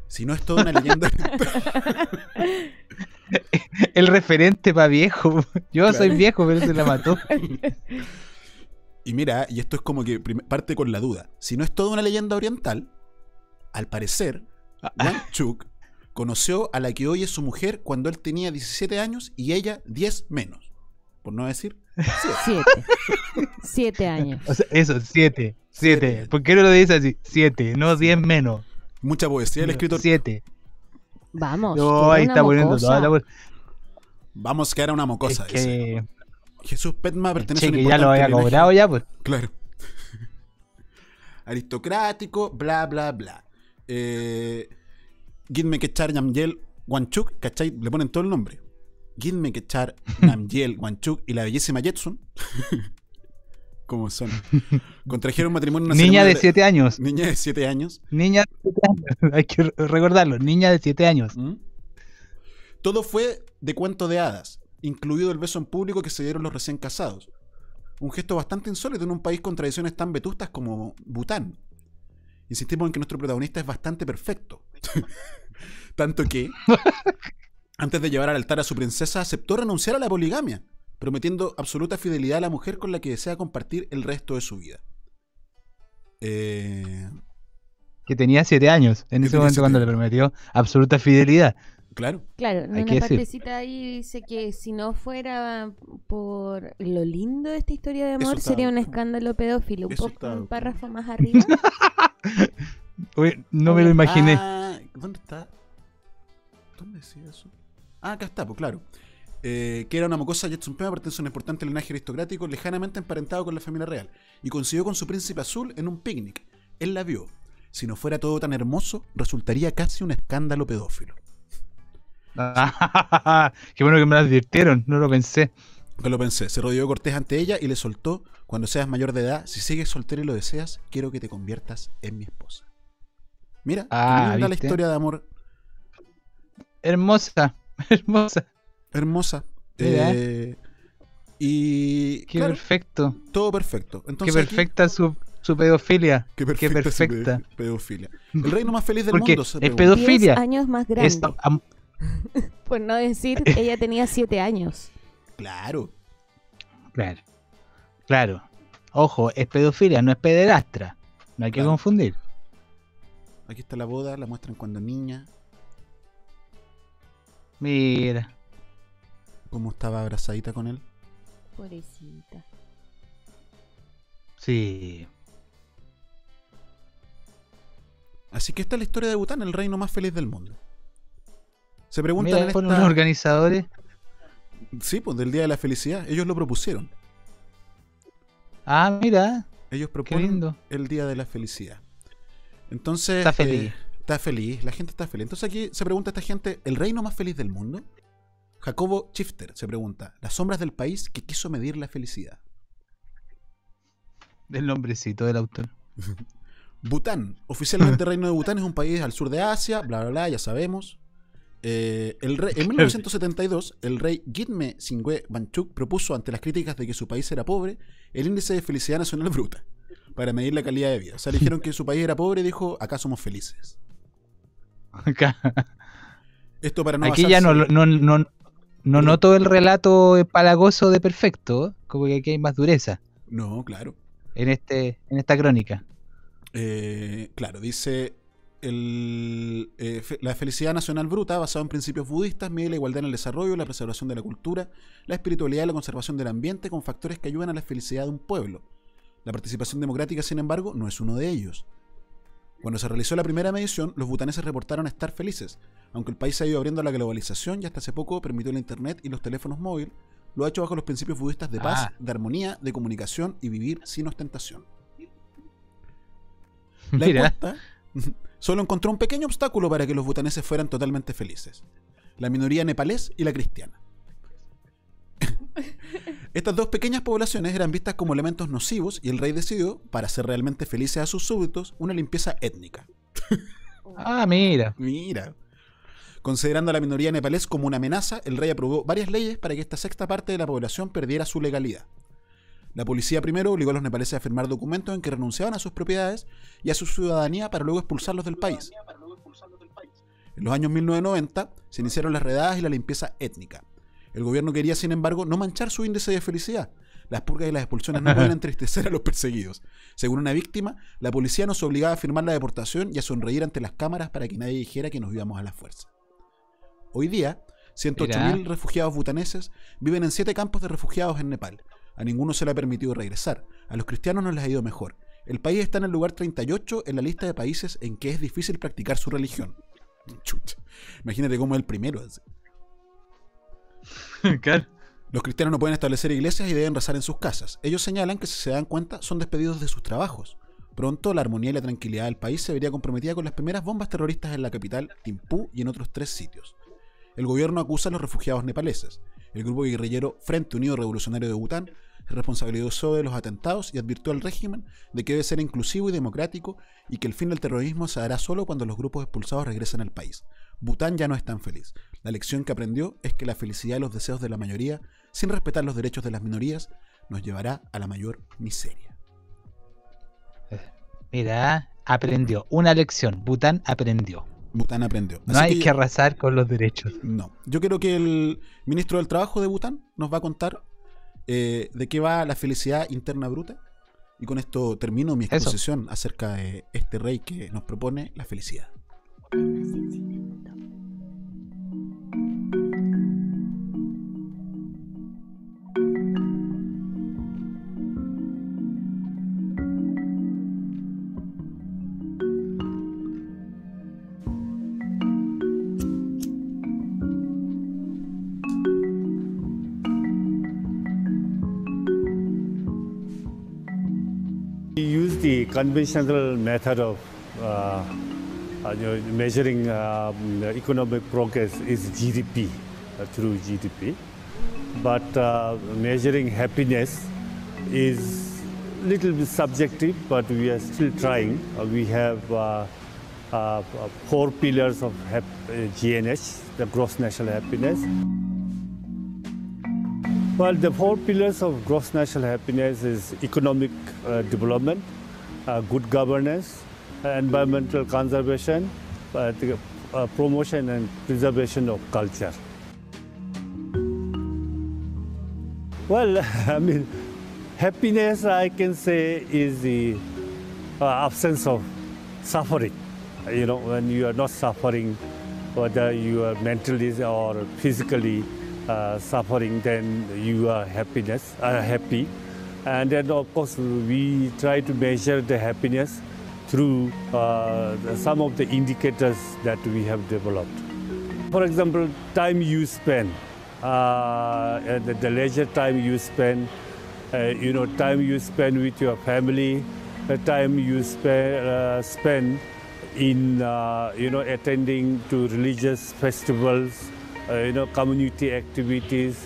Si no es toda una leyenda. El referente para viejo. Yo Claro. soy viejo, pero se la mató. y mira, y esto es como que parte con la duda. Si no es toda una leyenda oriental, al parecer, Wang Chuk conoció a la que hoy es su mujer cuando él tenía 17 años y ella 10 menos. Por no decir Siete. Siete años. O sea, eso, siete. Siete. ¿Por qué no lo dices así? Siete, no diez menos. Mucha poesía el escritor. Siete. Vamos. No, que ahí está poniendo toda la. Vamos que era una mocosa. Es dice. que- Jesús Petma pertenece Che, a un que ya lo había linaje- cobrado ya, pues. Claro. Aristocrático, bla, bla, bla. Eh, Gitme Kechar Namgyel Wanchuk, ¿cachai? Le ponen todo el nombre. Gitme Kechar Namgyel Wanchuk y la bellísima Jetsun. ¿Cómo son? Contrajeron matrimonio una Niña de siete años. Niña de 7 años. Niña de siete años. Hay que re- recordarlo. Niña de siete años. ¿Mm? Todo fue de cuento de hadas, incluido el beso en público que se dieron los recién casados. Un gesto bastante insólito en un país con tradiciones tan vetustas como Bután. Insistimos en que nuestro protagonista es bastante perfecto. Tanto que, antes de llevar al altar a su princesa, aceptó renunciar a la poligamia, prometiendo absoluta fidelidad a la mujer con la que desea compartir el resto de su vida. Eh, Que tenía siete años. En ese momento cuando le prometió absoluta fidelidad. claro. Claro, en Hay una que decir. partecita ahí dice que si no fuera por lo lindo de esta historia de amor, sería un escándalo pedófilo. Un, poco- un párrafo más arriba. Uy, no me lo imaginé. Ah, ¿Dónde está? ¿Dónde decía eso? Ah, acá está, pues claro. Eh, que era una mocosa Jetson Pema, pertenece a un importante linaje aristocrático lejanamente emparentado con la familia real. Y coincidió con su príncipe azul en un picnic. Él la vio. Si no fuera todo tan hermoso, resultaría casi un escándalo pedófilo. Qué bueno que me lo advirtieron. No lo pensé. Que lo pensé. Se rodeó de Cortés ante ella y le soltó: Cuando seas mayor de edad, si sigues soltero y lo deseas, quiero que te conviertas en mi esposa. Mira, qué Ah, linda la historia de amor Hermosa. Hermosa. hermosa. Mira. Eh, y Qué claro, perfecto. todo perfecto. Entonces, Qué aquí- perfecta su, su pedofilia. qué Qué perfecta, su pedofilia. El reino más feliz del Porque mundo. es pedofilia. Años más grande. Es am- Por no decir, ella tenía siete años. Claro. Claro. Claro. Ojo, es pedofilia, no es pederastra. No hay que Claro. confundir. Aquí está la boda, la muestran cuando niña, Mira. cómo estaba abrazadita con él. Pobrecita. Sí. Así que esta es la historia de Bután, el reino más feliz del mundo. Se preguntan Mira, en fueron esta- los organizadores. Sí, pues del Día de la Felicidad. Ellos lo propusieron. Ah, mira. Ellos proponen lindo. el Día de la Felicidad. Entonces. Está feliz. eh, está feliz, la gente está feliz. Entonces aquí se pregunta esta gente: ¿el reino más feliz del mundo? Jacobo Chifter se pregunta: ¿las sombras del país que quiso medir la felicidad? Del nombrecito del autor. Bután. Oficialmente el reino de Bután es un país al sur de Asia, bla, bla, bla, ya sabemos. Eh, el rey- en 1972, el rey Gitme Singwe Banchuk propuso ante las críticas de que su país era pobre el índice de felicidad nacional bruta para medir la calidad de vida. O sea, le dijeron que su país era pobre y dijo, acá somos felices. Acá. Esto para no Aquí ya no, no, no, no noto el relato empalagoso de perfecto. Como que aquí hay más dureza No, claro. en, este, en esta crónica. Eh, claro, dice el, eh, fe- la felicidad nacional bruta, basada en principios budistas, mide la igualdad en el desarrollo, la preservación de la cultura, la espiritualidad y la conservación del ambiente con factores que ayudan a la felicidad de un pueblo. La participación democrática, sin embargo, no es uno de ellos. Cuando se realizó la primera medición, los butaneses reportaron estar felices, aunque el país se ha ido abriendo a la globalización y hasta hace poco permitió la internet y los teléfonos móviles, lo ha hecho bajo los principios budistas de paz, Ah. de armonía, de comunicación y vivir sin ostentación. La encuesta solo encontró un pequeño obstáculo para que los butaneses fueran totalmente felices. La minoría nepalés y la cristiana. Estas dos pequeñas poblaciones eran vistas como elementos nocivos y el rey decidió, para hacer realmente felices a sus súbditos, una limpieza étnica. Ah, mira. Mira. Considerando a la minoría nepalés como una amenaza, el rey aprobó varias leyes para que esta sexta parte de la población perdiera su legalidad. La policía primero obligó a los nepaleses a firmar documentos en que renunciaban a sus propiedades y a su ciudadanía para luego expulsarlos del país. En los años 1990 se iniciaron las redadas y la limpieza étnica. El gobierno quería, sin embargo, no manchar su índice de felicidad. Las purgas y las expulsiones no pueden entristecer a los perseguidos. Según una víctima, la policía nos obligaba a firmar la deportación y a sonreír ante las cámaras para que nadie dijera que nos íbamos a la fuerza. Hoy día, 108.000 Mira. refugiados butaneses viven en siete campos de refugiados en Nepal. A ninguno se le ha permitido regresar. A los cristianos no les ha ido mejor. El país está en el lugar 38 en la lista de países en que es difícil practicar su religión. Chucha. Imagínate cómo es el primero. Los cristianos no pueden establecer iglesias y deben rezar en sus casas. Ellos señalan que si se dan cuenta son despedidos de sus trabajos. Pronto la armonía y la tranquilidad del país se vería comprometida con las primeras bombas terroristas en la capital, Thimphu y en otros tres sitios. El gobierno acusa a los refugiados nepaleses. El grupo guerrillero Frente Unido Revolucionario de Bután responsabilizó de los atentados y advirtió al régimen de que debe ser inclusivo y democrático y que el fin del terrorismo se dará solo cuando los grupos expulsados regresen al país. Bután ya no es tan feliz. La lección que aprendió es que la felicidad y los deseos de la mayoría, sin respetar los derechos de las minorías, nos llevará a la mayor miseria. Mira, aprendió. Una lección. Bután aprendió. Bután aprendió. No hay que- que arrasar con los derechos. No. Yo creo que el ministro del Trabajo de Bután nos va a contar eh, de qué va la felicidad interna bruta. Y con esto termino mi exposición acerca de este rey que nos propone la felicidad. The conventional method of uh, uh, measuring um, economic progress is GDP, uh, through GDP. But uh, measuring happiness is little bit subjective, but we are still trying. Uh, we have uh, uh, uh, four pillars of uh, GNH, the gross national happiness. Well, the four pillars of gross national happiness is economic uh, development, uh, good governance, uh, environmental conservation, uh, uh, promotion and preservation of culture. Well, I mean, happiness, I can say, is the uh, absence of suffering. You know, when you are not suffering, whether you are mentally or physically uh, suffering, then you are happiness, uh, happy. And then, of course, we try to measure the happiness through uh, some of the indicators that we have developed. For example, time you spend, uh, the, the leisure time you spend, uh, you know, time you spend with your family, the time you spend, uh, spend in, uh, you know, attending to religious festivals, uh, you know, community activities,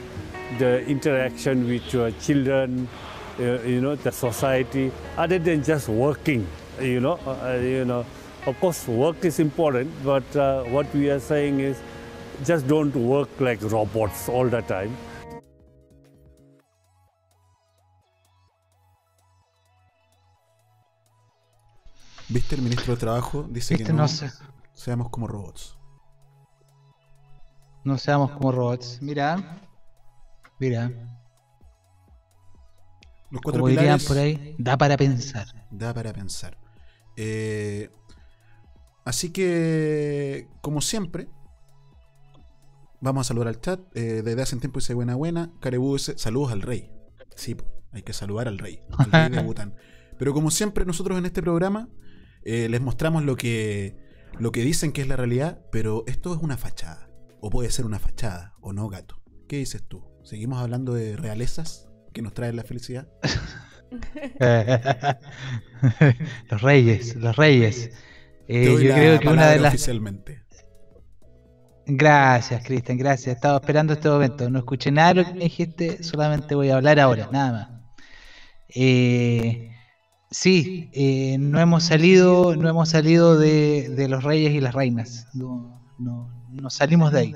the interaction with your children, you know, the society, other than just working, you know, uh, you know. Of course, work is important, but uh, what we are saying is just don't work like robots all the time. ¿Viste? El ministro de Trabajo dice que Viste, no, no sé. seamos como robots. No seamos como robots. Mira. Mira. Los cuatro Como dirían por ahí, da para pensar. Da para pensar. Eh, así que, como siempre, vamos a saludar al chat. Eh, desde hace un tiempo dice buena buena. Carebú dice saludos al rey. Sí, hay que saludar al rey. Al rey de Bután. Pero como siempre, nosotros en este programa eh, les mostramos lo que, lo que dicen que es la realidad, pero esto es una fachada. O puede ser una fachada, o no, gato. ¿Qué dices tú? ¿Seguimos hablando de realezas que nos traen la felicidad? los reyes, los reyes. Eh, yo creo que una de las. oficialmente. Gracias, Cristian, gracias. Estaba esperando este momento. No escuché nada de lo que me dijiste, solamente voy a hablar ahora, nada más. Eh, sí, eh, no hemos salido, no hemos salido de, de los reyes y las reinas. No, no, no salimos de ahí.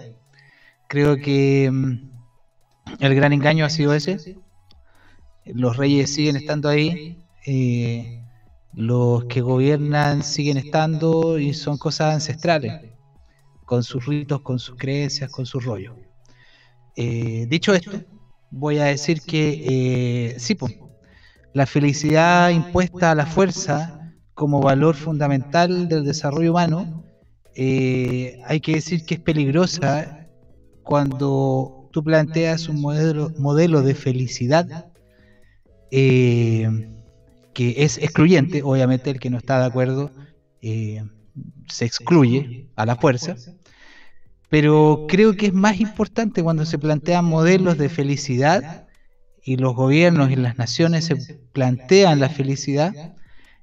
Creo que mm, el gran engaño ha sido ese. Los reyes siguen estando ahí. eh, los que gobiernan siguen estando y son cosas ancestrales con sus ritos, con sus creencias, con su rollo. Eh, dicho esto, voy a decir que eh, sí, po, la felicidad impuesta a la fuerza como valor fundamental del desarrollo humano, hay que decir que es peligrosa cuando tú planteas un modelo, modelo de felicidad eh, que es excluyente, obviamente el que no está de acuerdo eh, se excluye a la fuerza, pero creo que es más importante cuando se plantean modelos de felicidad y los gobiernos y las naciones se plantean la felicidad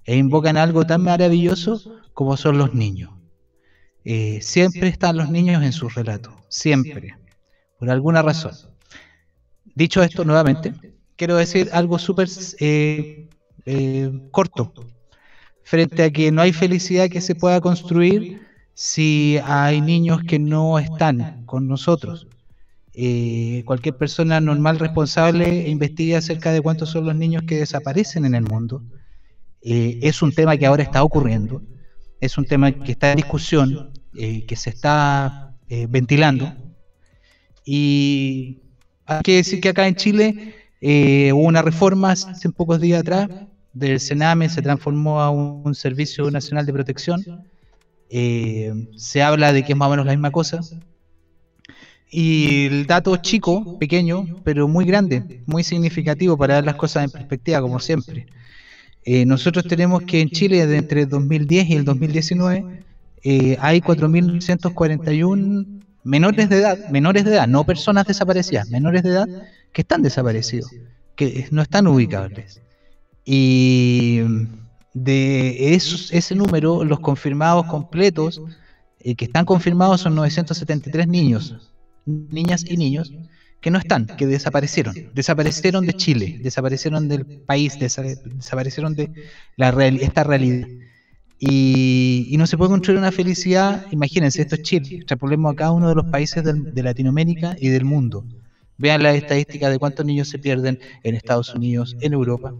e invocan algo tan maravilloso como son los niños. Eh, siempre están los niños en sus relatos, siempre, por alguna razón. Dicho esto nuevamente, quiero decir algo súper eh, eh, corto frente a que no hay felicidad que se pueda construir si hay niños que no están con nosotros. Eh, cualquier persona normal responsable investigue acerca de cuántos son los niños que desaparecen en el mundo. Es un tema que ahora está ocurriendo, es un tema que está en discusión, que se está ventilando. Y hay que decir que acá en Chile eh, hubo una reforma hace pocos días atrás del Sename, se transformó a un, Servicio Nacional de Protección. Eh, se habla de que es más o menos la misma cosa. Y el dato chico, pequeño, pero muy grande, muy significativo para ver las cosas en perspectiva, como siempre. Eh, nosotros tenemos que en Chile, entre el 2010 y el 2019, eh, hay 4.941 menores de edad, menores de edad, no personas desaparecidas, menores de edad que están desaparecidos, que no están ubicables. Y de esos, ese número, los confirmados completos, eh, que están confirmados son 973 niños, niñas y niños, que no están, que desaparecieron, desaparecieron de Chile, desaparecieron del país, desa- desaparecieron de la real- esta realidad. Y, y no se puede construir una felicidad, imagínense, esto es Chile, extrapolemos a cada uno de los países del- de Latinoamérica y del mundo. Vean las estadísticas de cuántos niños se pierden en Estados Unidos, en Europa.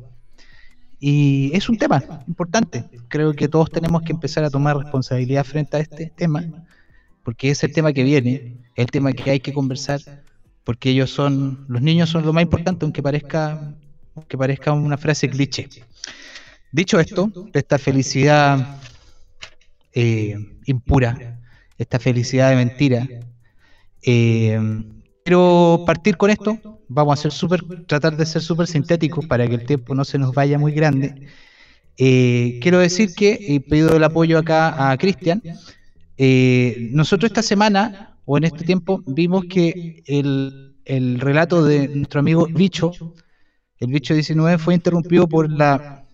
Y es un tema importante. Creo que todos tenemos que empezar a tomar responsabilidad frente a este tema, porque es el tema que viene, el tema que hay que conversar, porque ellos son, los niños son lo más importante, aunque parezca que parezca una frase cliché. Dicho esto, esta felicidad eh, impura, esta felicidad de mentira, eh, quiero partir con esto. Vamos a ser super, tratar de ser súper sintéticos para que el tiempo no se nos vaya muy grande. Eh, quiero decir que he pedido el apoyo acá a Cristian. Eh, nosotros esta semana o en este tiempo vimos que el, el relato de nuestro amigo Bicho, el Bicho 19, fue interrumpido por la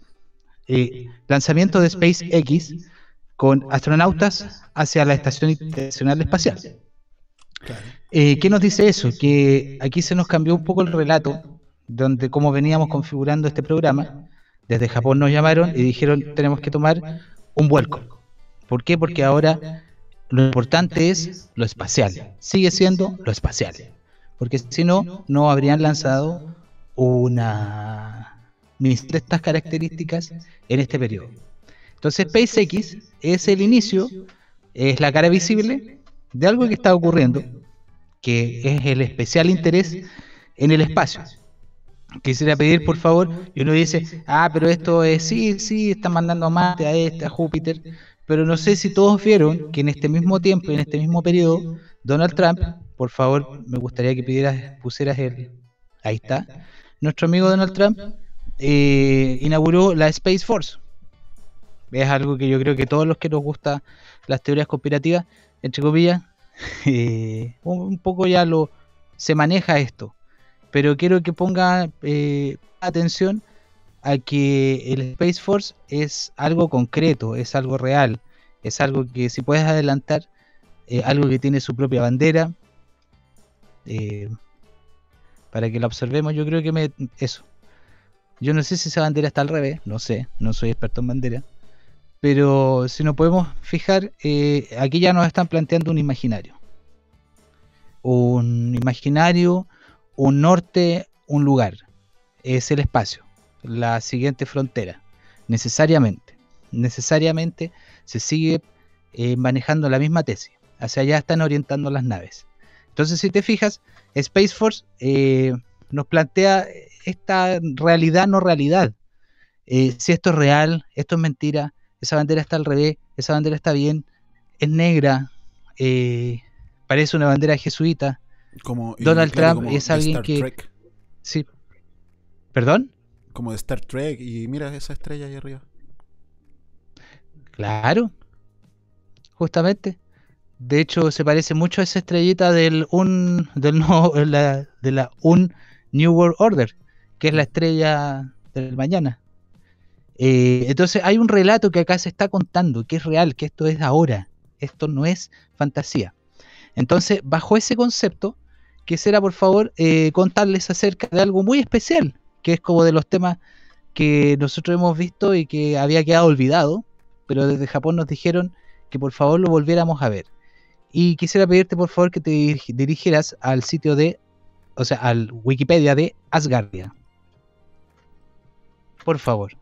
eh, lanzamiento de SpaceX con astronautas hacia la Estación Internacional Espacial. Eh, ¿Qué nos dice eso? Que aquí se nos cambió un poco el relato, donde como veníamos configurando este programa, desde Japón nos llamaron y dijeron tenemos que tomar un vuelco. ¿Por qué? Porque ahora lo importante es lo espacial, sigue siendo lo espacial. Porque si no, no habrían lanzado una de estas características en este periodo. Entonces SpaceX es el inicio, es la cara visible de algo que está ocurriendo, que es el especial interés en el espacio. Quisiera pedir, por favor, y uno dice, ah, pero esto es, sí, sí, están mandando a Marte, a este, a Júpiter, pero no sé si todos vieron que en este mismo tiempo, en este mismo periodo, Donald Trump, por favor, me gustaría que pidieras, pusieras el, ahí está, nuestro amigo Donald Trump eh, inauguró la Space Force. Es algo que yo creo que todos los que nos gustan las teorías conspirativas, entre comillas, eh, un, poco ya lo se maneja esto. Pero quiero que ponga eh, atención a que el Space Force es algo concreto, es algo real, es algo que si puedes adelantar, eh, algo que tiene su propia bandera, eh, para que la observemos, yo creo que me, eso. Yo no sé si esa bandera está al revés, no sé, no soy experto en bandera, pero si nos podemos fijar, eh, aquí ya nos están planteando un imaginario. Un imaginario, un norte, un lugar. Es el espacio, la siguiente frontera. Necesariamente, necesariamente se sigue eh, manejando la misma tesis. Hacia allá están orientando las naves. Entonces, si te fijas, Space Force eh, nos plantea esta realidad, no realidad. Si esto es real, esto es mentira, esa bandera está al revés, esa bandera está bien, es negra, eh, parece una bandera jesuita. Como, Donald claro, Trump como es alguien Star que... Trek. Sí. ¿Perdón? Como de Star Trek. Y mira esa estrella ahí arriba. Claro. Justamente. De hecho, se parece mucho a esa estrellita del un del no, la- de la un New World Order, que es la estrella del mañana. Eh, entonces hay un relato que acá se está contando, que es real, que esto es ahora, esto no es fantasía. Entonces, bajo ese concepto, quisiera por favor eh, contarles acerca de algo muy especial, que es como de los temas que nosotros hemos visto y que había quedado olvidado, pero desde Japón nos dijeron que por favor lo volviéramos a ver. Y quisiera pedirte por favor que te dirigi- dirigieras al sitio de, o sea, al Wikipedia de Asgardia. Por favor.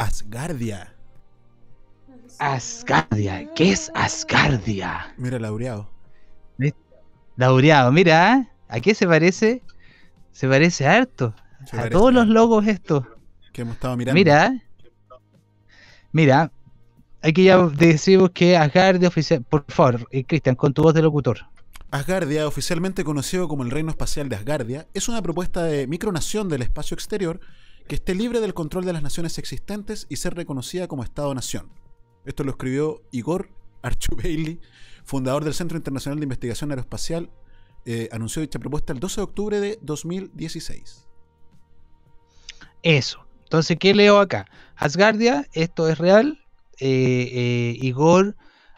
Asgardia. Asgardia. ¿Qué es Asgardia? Mira, laureado. Laureado, mira, ¿eh? ¿a qué se parece? Se parece harto. Se a parece todos los logos estos. Que hemos estado mirando. Mira, mira, aquí ya decimos que Asgardia oficial. Por favor, eh, Cristian, con tu voz de locutor. Asgardia, oficialmente conocido como el Reino Espacial de Asgardia, es una propuesta de micronación del espacio exterior que esté libre del control de las naciones existentes y ser reconocida como Estado-nación. Esto lo escribió Igor Archubailey, fundador del Centro Internacional de Investigación Aeroespacial. eh, anunció dicha propuesta el 12 de octubre de 2016. Eso. Entonces, ¿qué leo acá? Asgardia, esto es real. eh, eh, Igor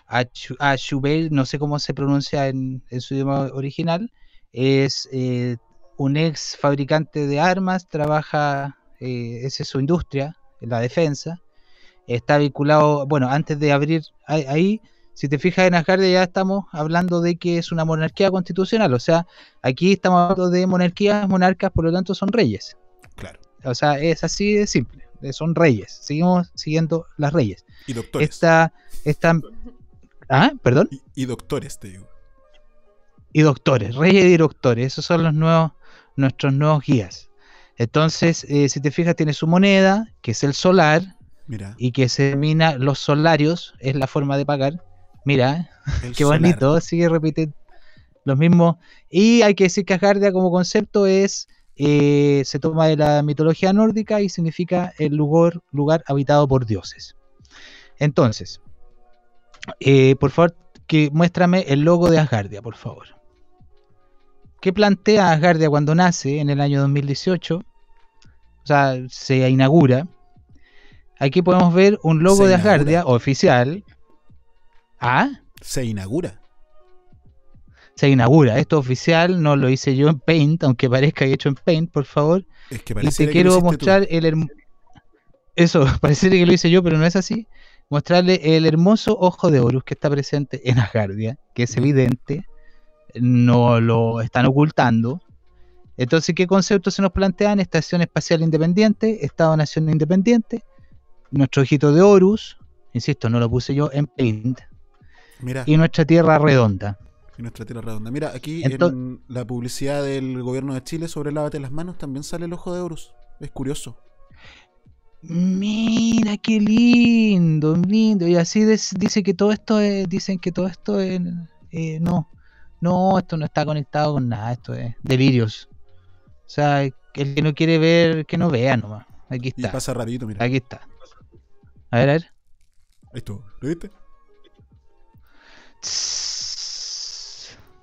Achu- Ashubel, no sé cómo se pronuncia en, en su idioma original, es un ex fabricante de armas, trabaja, eh, esa es su industria, la defensa. Está vinculado, bueno, antes de abrir ahí, si te fijas en Asgardia ya estamos hablando de que es una monarquía constitucional, o sea, aquí estamos hablando de monarquías, monarcas, por lo tanto son reyes. Claro. O sea, es así de simple. Son reyes. Seguimos siguiendo las reyes. Y doctores. Esta, esta, ¿Ah? ¿Perdón? Y doctores, te digo. Y doctores, reyes y doctores. Esos son los nuevos, nuestros nuevos guías. Entonces, eh, si te fijas, tiene su moneda, que es el solar, Mira. y que se denomina los solarios, es la forma de pagar. Mira, El qué solar. bonito, sigue repitiendo los mismos. Y hay que decir que Asgardia como concepto es, eh, se toma de la mitología nórdica y significa el lugar, lugar habitado por dioses. Entonces, eh, por favor, que muéstrame el logo de Asgardia, por favor. ¿Qué plantea Asgardia cuando nace en el año 2018? O sea, se inaugura. Aquí podemos ver un logo Se de inaugura. Asgardia oficial. ¿Ah? Se inaugura. Se inaugura. Esto oficial no lo hice yo en Paint, aunque parezca hecho en Paint, por favor. Es que Y pareciera te que quiero tú. mostrar el herm- Eso, pareciera que lo hice yo, pero no es así. Mostrarle el hermoso ojo de Horus que está presente en Asgardia, que es evidente, no lo están ocultando. Entonces, ¿qué conceptos se nos plantean? Estación espacial independiente, Estado-Nación independiente, nuestro ojito de Horus, insisto, no lo puse yo en Paint, Mira. y nuestra Tierra redonda. Y nuestra tierra redonda. Mira, aquí en la publicidad del gobierno de Chile sobre Lávate las manos también sale el ojo de Horus. Es curioso. Mira qué lindo, lindo. Y así des- dice que todo esto es, dicen que todo esto es, eh, no, no, esto no está conectado con nada, esto es delirios. O sea, el que no quiere ver, que no vea nomás. Aquí Y está. pasa rapidito, mira. Aquí está. A ver, a ver. Ahí estuvo. ¿Lo viste?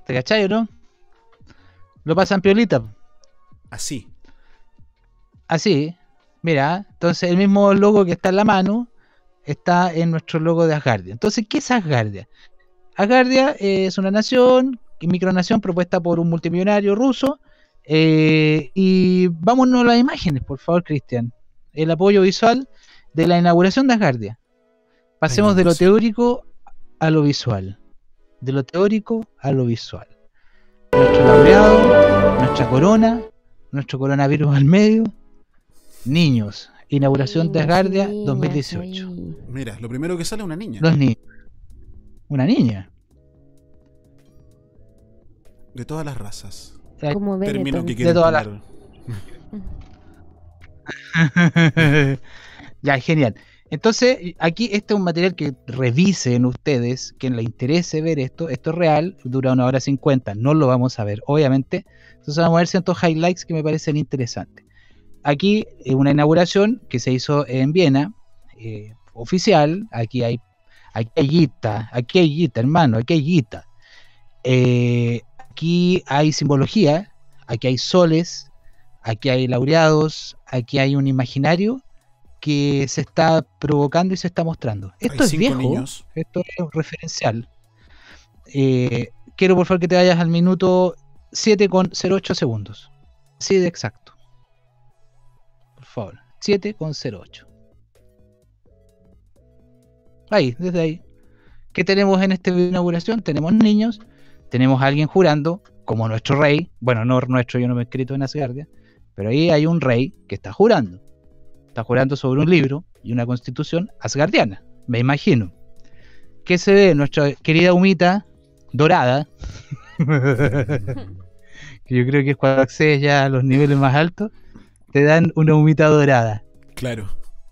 ¿Te cachai o no? Lo pasan piolita. Así. Así, mira, entonces el mismo logo que está en la mano está en nuestro logo de Asgardia. Entonces, ¿qué es Asgardia? Asgardia es una nación, micronación propuesta por un multimillonario ruso. Eh, y vámonos a las imágenes, por favor, Cristian. El apoyo visual de la inauguración de Asgardia. Pasemos de lo teórico a lo visual. De lo teórico a lo visual. Nuestro laureado, nuestra corona, nuestro coronavirus al medio. Niños, inauguración de Asgardia 2018. Mira, lo primero que sale es una niña. Los niños. Una niña. De todas las razas. Como Término Benetton. que De todas las- ya, genial. Entonces, aquí este es un material que revisen ustedes, quien le interese ver esto. Esto es real, dura una hora cincuenta, no lo vamos a ver, obviamente. Entonces vamos a ver ciertos highlights que me parecen interesantes. Aquí eh, una inauguración que se hizo en Viena, eh, oficial. Aquí hay, aquí hay guita, aquí hay guita, hermano, aquí hay guita. Eh, aquí hay simbología, aquí hay soles, aquí hay laureados, aquí hay un imaginario que se está provocando y se está mostrando. Esto es viejo, niños. esto es referencial. Eh, quiero por favor que te vayas al minuto 7 con 08 segundos. Así de exacto. Por favor, 7 con 08. Ahí, desde ahí. ¿Qué tenemos en esta inauguración? Tenemos niños, tenemos a alguien jurando, como nuestro rey. Bueno, no nuestro, yo no me he escrito en Asgardia, pero ahí hay un rey que está jurando. Está jurando sobre un libro y una constitución asgardiana, me imagino. ¿Qué se ve? Nuestra querida humita dorada. que yo creo que es cuando accedes ya a los niveles más altos, te dan una humita dorada. Claro.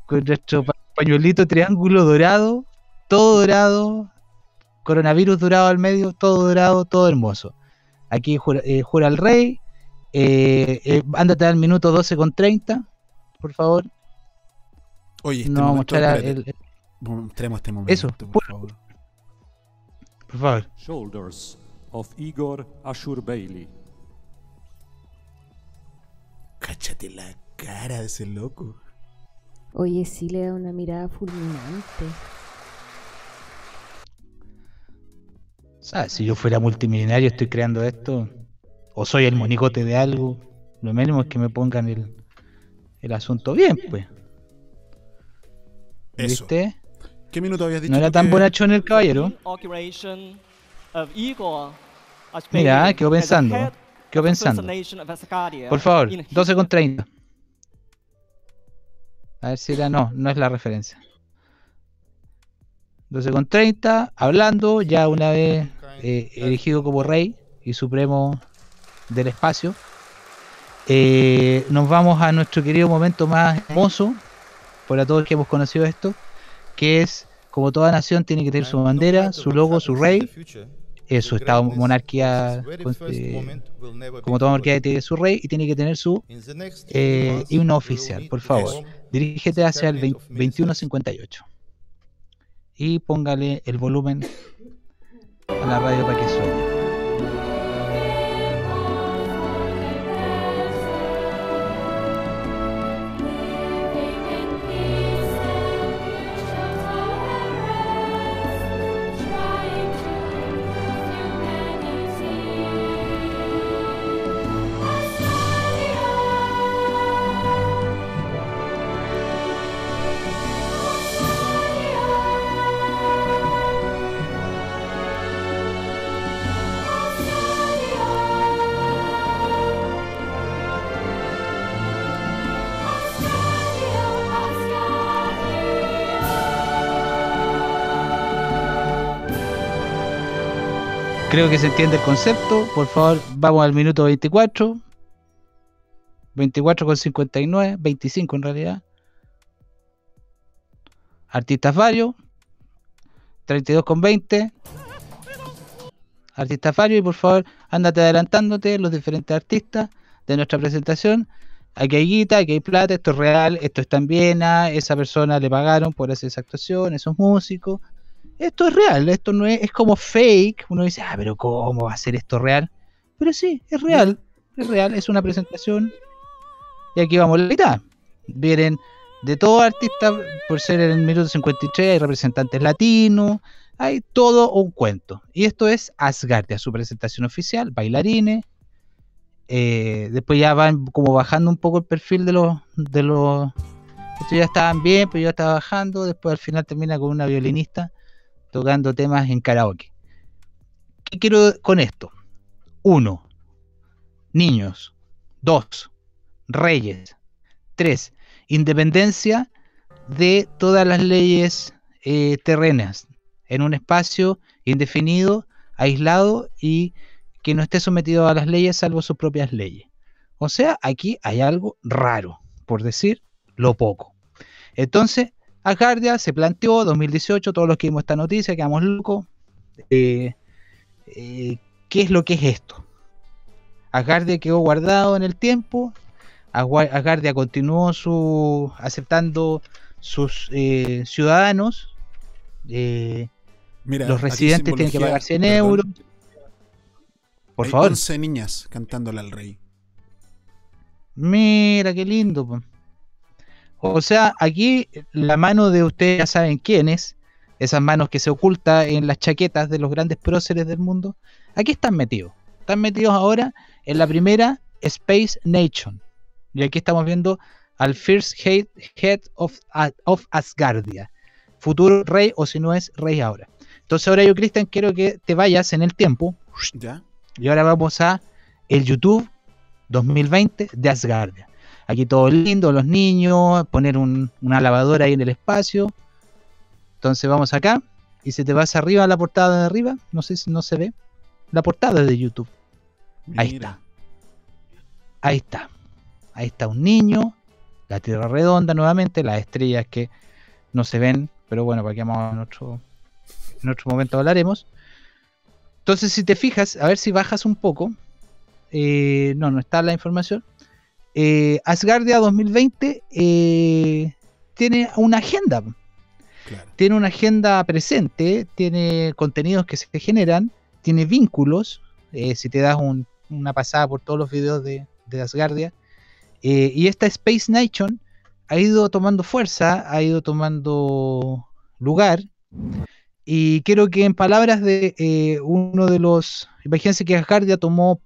Con nuestro pa- pañuelito triángulo dorado, todo dorado, coronavirus dorado al medio, todo dorado, todo hermoso. Aquí jura, eh, jura el rey. eh, eh, ándate al minuto 12 con 30, por favor. Oye, este no vamos a momento, mostrar el- el- Mostremos este momento, Eso, por favor. por favor. Shoulders of Igor Ashur Bailey. Cáchate la cara de ese loco. Oye, sí le da una mirada fulminante. ¿Sabes? Si yo fuera multimillonario, estoy creando esto, o soy el monicote de algo, lo mínimo es que me pongan el, el asunto bien, pues. Eso. ¿Viste? ¿Qué minuto habías dicho? No era tan que- bonachón el caballero. Mira, quedó pensando, quedó pensando. Por favor, in 12 con 30. A ver si era, no, no es la referencia. 12 con 30, hablando, ya una vez eh, elegido como rey y supremo del espacio. eh, nos vamos a nuestro querido momento más hermoso, para todos que hemos conocido esto, que es, como toda nación, tiene que tener su bandera, su logo, su rey, eh, su estado monarquía, eh, como toda monarquía tiene su rey y tiene que tener su himno oficial, por favor. Dirígete hacia el 20 2158 y póngale el volumen a la radio para que suene. Creo que se entiende el concepto. Por favor, vamos al minuto 24. 24 con 59, 25 en realidad. Artistas varios. 32 con 20. Artistas varios y por favor, ándate adelantándote los diferentes artistas de nuestra presentación. Aquí hay guita, aquí hay plata, esto es real, esto está en Viena, esa persona le pagaron por hacer esa actuación, esos músicos, esto es real, esto no es, es como fake. Uno dice, ah, pero ¿cómo va a ser esto real? Pero sí, es real, es real, es una presentación. Y aquí vamos la mitad. Vienen de todo artista, por ser en el minuto 53, hay representantes latinos, hay todo un cuento. Y esto es Asgardia, su presentación oficial, bailarines. Eh, después ya van como bajando un poco el perfil de los, de los. Estos ya estaban bien, pero ya estaba bajando. Después al final termina con una violinista tocando temas en karaoke. ¿Qué quiero con esto? Uno, niños. Dos, reyes. Tres, independencia de todas las leyes eh, terrenas en un espacio indefinido, aislado y que no esté sometido a las leyes salvo sus propias leyes. O sea, aquí hay algo raro, por decir lo poco. Entonces, Asgardia se planteó 2018, todos los que vimos esta noticia, quedamos locos. Eh, eh, ¿Qué es lo que es esto? Asgardia quedó guardado en el tiempo. Asgardia continuó su aceptando sus eh, ciudadanos. los residentes tienen que pagar 100 euros. Por Hay favor. 11 niñas cantándole al rey. Mira, qué lindo. O sea, aquí la mano de ustedes ya saben quién es, esas manos que se ocultan en las chaquetas de los grandes próceres del mundo, aquí están metidos. Están metidos ahora en la primera Space Nation. Y aquí estamos viendo al First Head, head of, of Asgardia, futuro rey o si no es rey ahora. Entonces ahora yo, Cristian, quiero que te vayas en el tiempo. ¿Ya? Y ahora vamos a el YouTube 2020 de Asgardia. Aquí todo lindo, los niños, poner una lavadora ahí en el espacio. Entonces vamos acá y se te vas arriba a la portada de arriba. No sé si no se ve. La portada de YouTube. Ahí está. Ahí está. Ahí está un niño. La tierra redonda nuevamente. Las estrellas que no se ven. Pero bueno, para que vamos en otro, en otro momento hablaremos. Entonces, si te fijas, a ver si bajas un poco. Eh, no, no está la información. Eh, Asgardia 2020 eh, tiene una agenda. Tiene una agenda presente, tiene contenidos que se generan, tiene vínculos. Eh, si te das una pasada por todos los videos de, de Asgardia. y esta Space Nation ha ido tomando fuerza, ha ido tomando lugar. Y quiero que en palabras de uno de los. Imagínense que Asgardia tomó.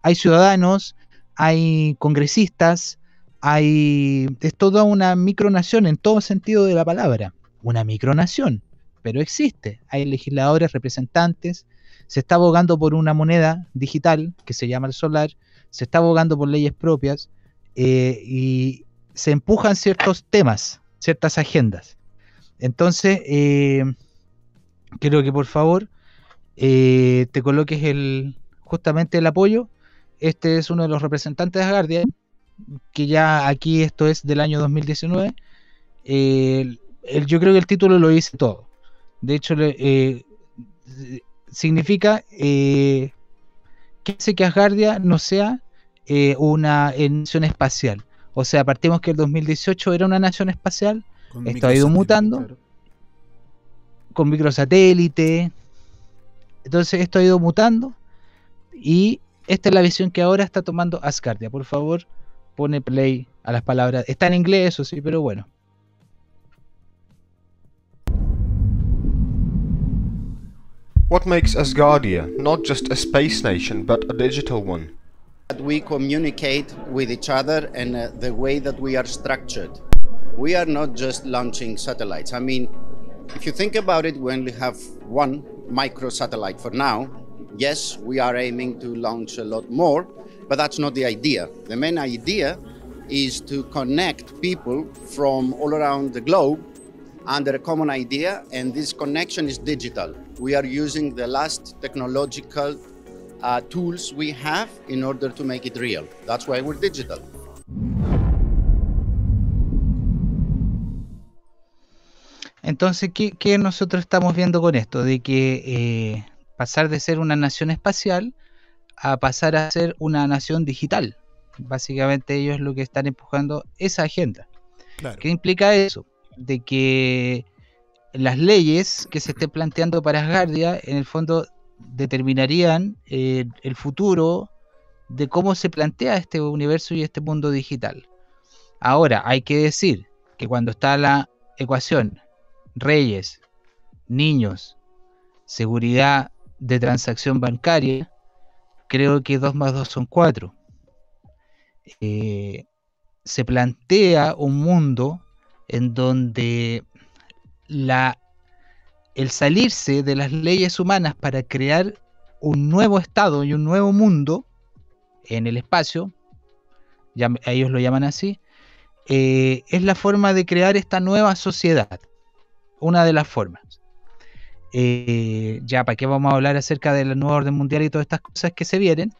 Hay ciudadanos, hay congresistas, hay... es toda una micronación en todo sentido de la palabra, una micronación, pero existe, hay legisladores, representantes, se está abogando por una moneda digital que se llama el solar, se está abogando por leyes propias eh, y se empujan ciertos temas, ciertas agendas. Entonces, eh, quiero que por favor eh, te coloques el, justamente el apoyo este es uno de los representantes de Asgardia, que ya aquí esto es del año 2019. El- el- yo creo que el título lo dice todo. De hecho, eh, significa eh, que hace que Asgardia no sea eh, una eh, nación espacial. O sea, partimos que el 2018 era una nación espacial, Con esto ha ido mutando claro. con microsatélite. Entonces esto ha ido mutando y esta es la visión que ahora está tomando Asgardia. Por favor, pone play a las palabras. Está en inglés, eso sí, pero bueno. What makes Asgardia not just a space nation but a digital one? that we communicate with each other and uh, the way that we are structured. We are not just launching satellites. I mean, if you think about it, we only have one micro satellite for now. Yes, we are aiming to launch a lot more, but that's not the idea. The main idea is to connect people from all around the globe under a common idea, and this connection is digital. We are using the last technological uh, tools we have in order to make it real. That's why we're digital. Entonces, ¿qué, qué nosotros estamos viendo con esto? De que eh, pasar de ser una nación espacial a pasar a ser una nación digital. Básicamente ellos lo que están empujando esa agenda. Claro. ¿Qué implica eso? De que las leyes que se estén planteando para Asgardia en el fondo determinarían eh, el futuro de cómo se plantea este universo y este mundo digital. Ahora, hay que decir que cuando está la ecuación reyes, niños, seguridad de transacción bancaria, creo que 2 más 2 son 4. Eh, se plantea un mundo en donde la, el salirse de las leyes humanas para crear un nuevo estado y un nuevo mundo en el espacio, ya, ellos lo llaman así, eh, es la forma de crear esta nueva sociedad. Una de las formas. Eh, ya, ¿para qué vamos a hablar acerca del nuevo orden mundial y todas estas cosas que se vienen?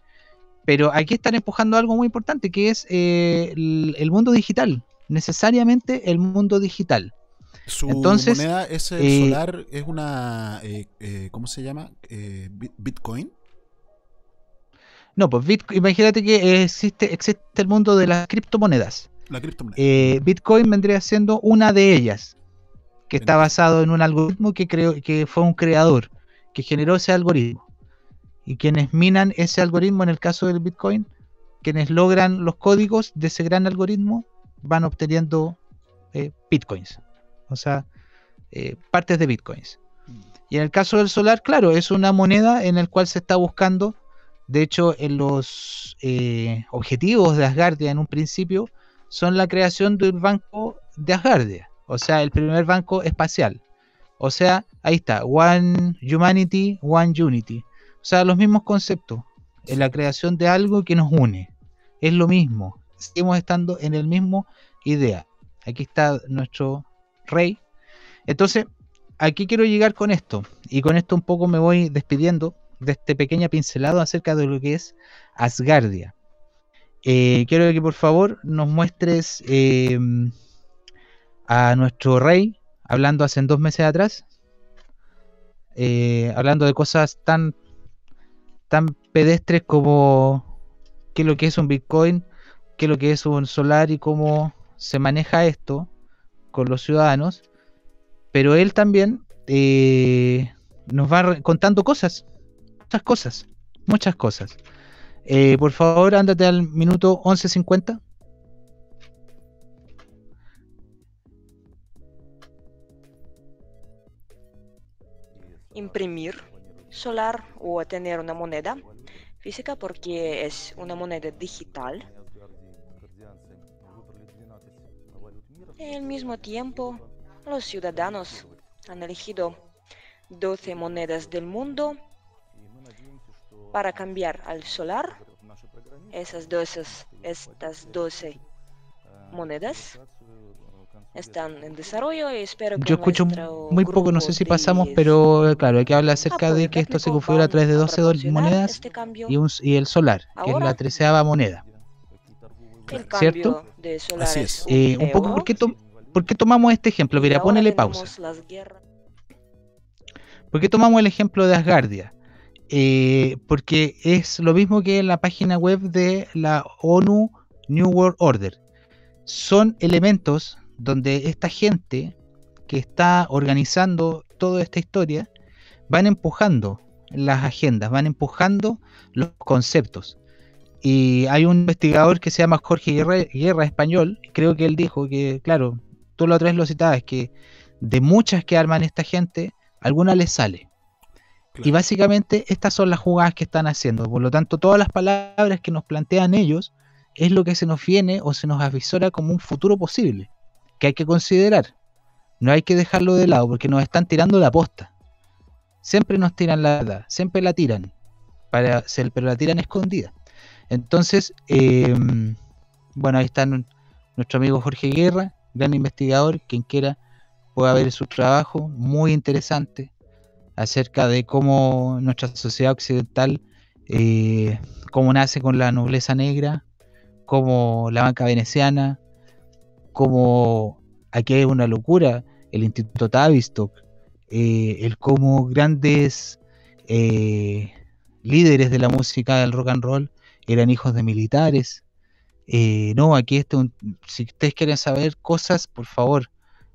Pero aquí están empujando algo muy importante, que es eh, el, el mundo digital. Necesariamente el mundo digital. Su Entonces, moneda es el eh, solar, es una, ¿cómo se llama? Bit- Bitcoin. No, pues Bit- imagínate que existe, existe el mundo de las criptomonedas. La criptomoneda. Bitcoin vendría siendo una de ellas, que está basado en un algoritmo que creó, que fue un creador, que generó ese algoritmo. Y quienes minan ese algoritmo, en el caso del Bitcoin, quienes logran los códigos de ese gran algoritmo, van obteniendo eh, Bitcoins. O sea, eh, partes de Bitcoins. Y en el caso del solar, claro, es una moneda en el cual se está buscando. De hecho, en los eh, objetivos de Asgardia en un principio son la creación del banco de Asgardia, o sea, el primer banco espacial. O sea, ahí está, One Humanity, One Unity. O sea, los mismos conceptos, en la creación de algo que nos une. Es lo mismo, seguimos estando en el mismo idea. Aquí está nuestro rey. Entonces, aquí quiero llegar con esto, y con esto un poco me voy despidiendo de este pequeño pincelado acerca de lo que es Asgardia. Eh, quiero que por favor nos muestres eh, a nuestro rey hablando hace dos meses atrás, eh, hablando de cosas tan, tan pedestres como qué es lo que es un Bitcoin, qué es lo que es un solar y cómo se maneja esto con los ciudadanos. Pero él también eh, nos va contando cosas, muchas cosas, muchas cosas. Eh, por favor, ándate al minuto 11.50. imprimir solar o tener una moneda física porque es una moneda digital. Y al mismo tiempo, los ciudadanos han elegido 12 monedas del mundo para cambiar al solar. Esas 12, estas 12 monedas están en desarrollo y espero que Yo escucho muy poco, no sé si pasamos, pero eh, claro, hay que hablar acerca de que esto se configura a través de 12 do- monedas este cambio. y, un, y el solar, que es la treceava moneda. el ¿Cierto? cambio de solares Eh, un poco, ¿por qué, to- por qué tomamos este ejemplo? Mira, ponele pausa. ¿Por qué tomamos el ejemplo de Asgardia? Eh, porque es lo mismo que en la página web de la ONU New World Order. Son elementos donde esta gente que está organizando toda esta historia van empujando las agendas, van empujando los conceptos. Y hay un investigador que se llama Jorge Guerra, Guerra español, creo que él dijo que, claro, tú la otra vez lo citabas, que de muchas que arman esta gente, alguna les sale. Y básicamente estas son las jugadas que están haciendo. Por lo tanto, todas las palabras que nos plantean ellos es lo que se nos viene o se nos avisora como un futuro posible, que hay que considerar. No hay que dejarlo de lado porque nos están tirando la posta. Siempre nos tiran la verdad, siempre la tiran, para, se- pero la tiran escondida. Entonces, eh, bueno, ahí está nuestro amigo Jorge Guerra, gran investigador, quien quiera pueda ver su trabajo, muy interesante, acerca de cómo nuestra sociedad occidental, eh, cómo nace con la nobleza negra, cómo la banca veneciana, cómo aquí hay una locura, el Instituto Tavistock, eh, el cómo grandes eh, líderes de la música del rock and roll eran hijos de militares. Eh, no, aquí este un- si ustedes quieren saber cosas, por favor,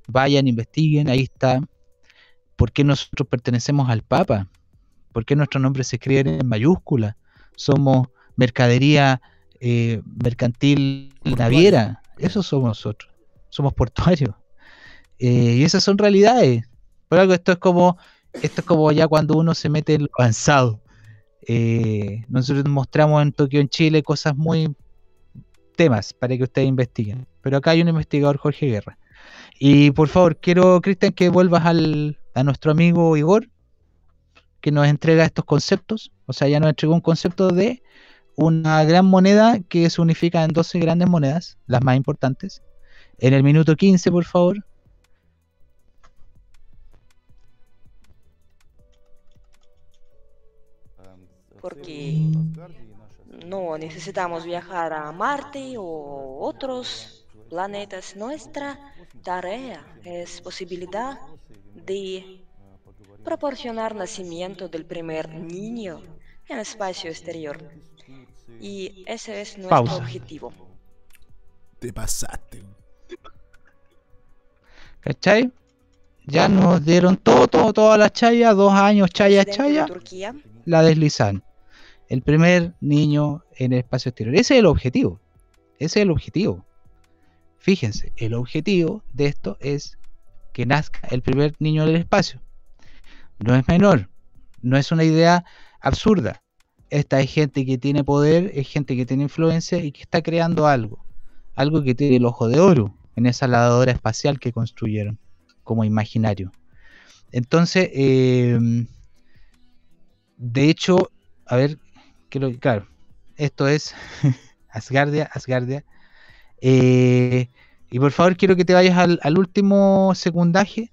vayan, investiguen, ahí está. ¿Por qué nosotros pertenecemos al Papa? ¿Por qué nuestros nombres se escriben en mayúscula? Somos mercadería eh, mercantil naviera. Eso somos nosotros. Somos portuarios. Eh, y esas son realidades. Por algo esto es como esto es como ya cuando uno se mete en lo avanzado. Eh, nosotros mostramos en Tokio, en Chile, cosas muy temas para que ustedes investiguen. Pero acá hay un investigador, Jorge Guerra. Y por favor, quiero, Cristian, que vuelvas al, a nuestro amigo Igor, que nos entrega estos conceptos. O sea, ya nos entregó un concepto de una gran moneda que se unifica en 12 grandes monedas, las más importantes. En el minuto 15, por favor. porque no necesitamos viajar a Marte o otros planetas. Nuestra tarea es posibilidad de proporcionar nacimiento del primer niño en el espacio exterior. Y ese es nuestro Pausa. objetivo. Te pasaste. ¿Cachai? Ya nos dieron todo, todo, toda la chaya, dos años chaya, de chaya, Turquía la deslizan. El primer niño en el espacio exterior. Ese es el objetivo. Ese es el objetivo. Fíjense, el objetivo de esto es que nazca el primer niño en el espacio. No es menor, no es una idea absurda. Esta es gente que tiene poder, es gente que tiene influencia y que está creando algo. Algo que tiene el ojo de oro en esa lavadora espacial que construyeron como imaginario. Entonces, eh, de hecho, a ver, quiero, claro, esto es Asgardia, Asgardia. Eh, y por favor, quiero que te vayas al, al último secundaje,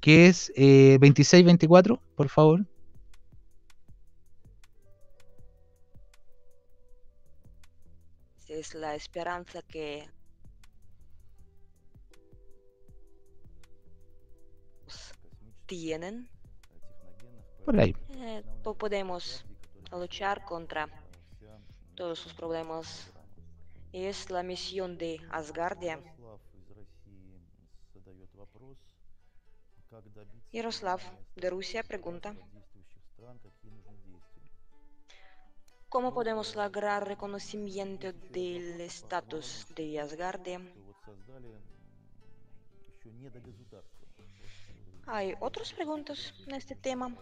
que es eh, 26-24, por favor. Es la esperanza que tienen. Por ahí. Eh, po- podemos luchar contra todos sus problemas. Es la misión de Asgardia. Yaroslav de Rusia pregunta. ¿Cómo podemos lograr reconocimiento del estatus de Asgardia? Hay otras preguntas en este tema.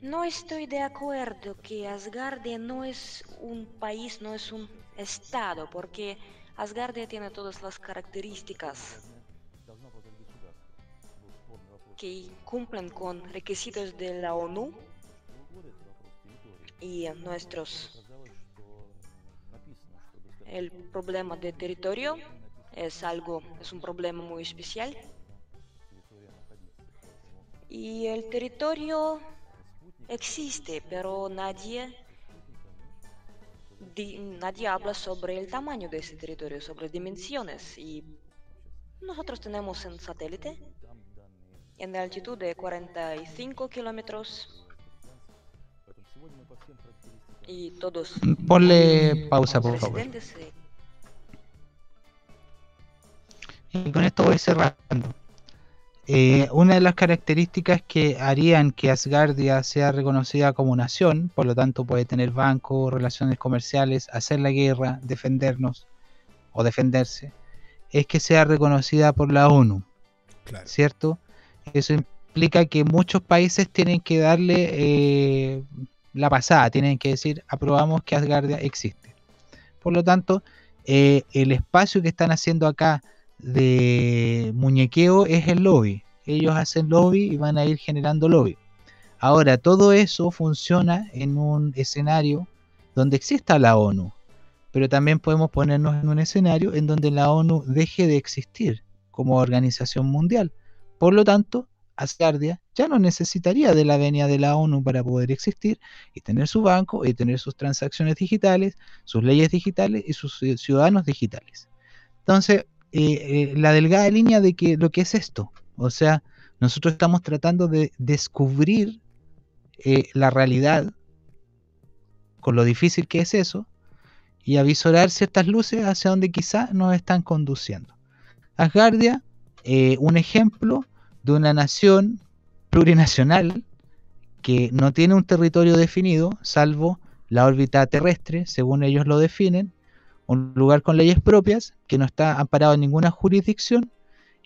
No estoy de acuerdo que Asgardia no es un país, no es un estado, porque Asgardia tiene todas las características que cumplen con requisitos de la ONU y nuestros el problema de territorio es algo, es un problema muy especial. Y el territorio existe, pero nadie, di- nadie habla sobre el tamaño de ese territorio, sobre dimensiones. Y nosotros tenemos un satélite en la altitud de 45 kilómetros. Y todos Ponle pausa, por favor. Y con esto voy cerrando. Eh, una de las características que harían que Asgardia sea reconocida como nación, por lo tanto puede tener banco, relaciones comerciales, hacer la guerra, defendernos o defenderse, es que sea reconocida por la ONU. ¿Cierto? Eso implica que muchos países tienen que darle eh, la pasada, tienen que decir, aprobamos que Asgardia existe. Por lo tanto, eh, el espacio que están haciendo acá de muñequeo es el lobby. Ellos hacen lobby y van a ir generando lobby. Ahora, todo eso funciona en un escenario donde exista la ONU, pero también podemos ponernos en un escenario en donde la ONU deje de existir como organización mundial. Por lo tanto, Asgardia ya no necesitaría de la venia de la ONU para poder existir y tener su banco y tener sus transacciones digitales, sus leyes digitales y sus ci- ciudadanos digitales. Entonces, eh, eh, la delgada línea de que lo que es esto, o sea, nosotros estamos tratando de descubrir eh, la realidad con lo difícil que es eso y avisorar ciertas luces hacia donde quizás nos están conduciendo. Asgardia, eh, un ejemplo de una nación plurinacional que no tiene un territorio definido, salvo la órbita terrestre, según ellos lo definen, un lugar con leyes propias, que no está amparado en ninguna jurisdicción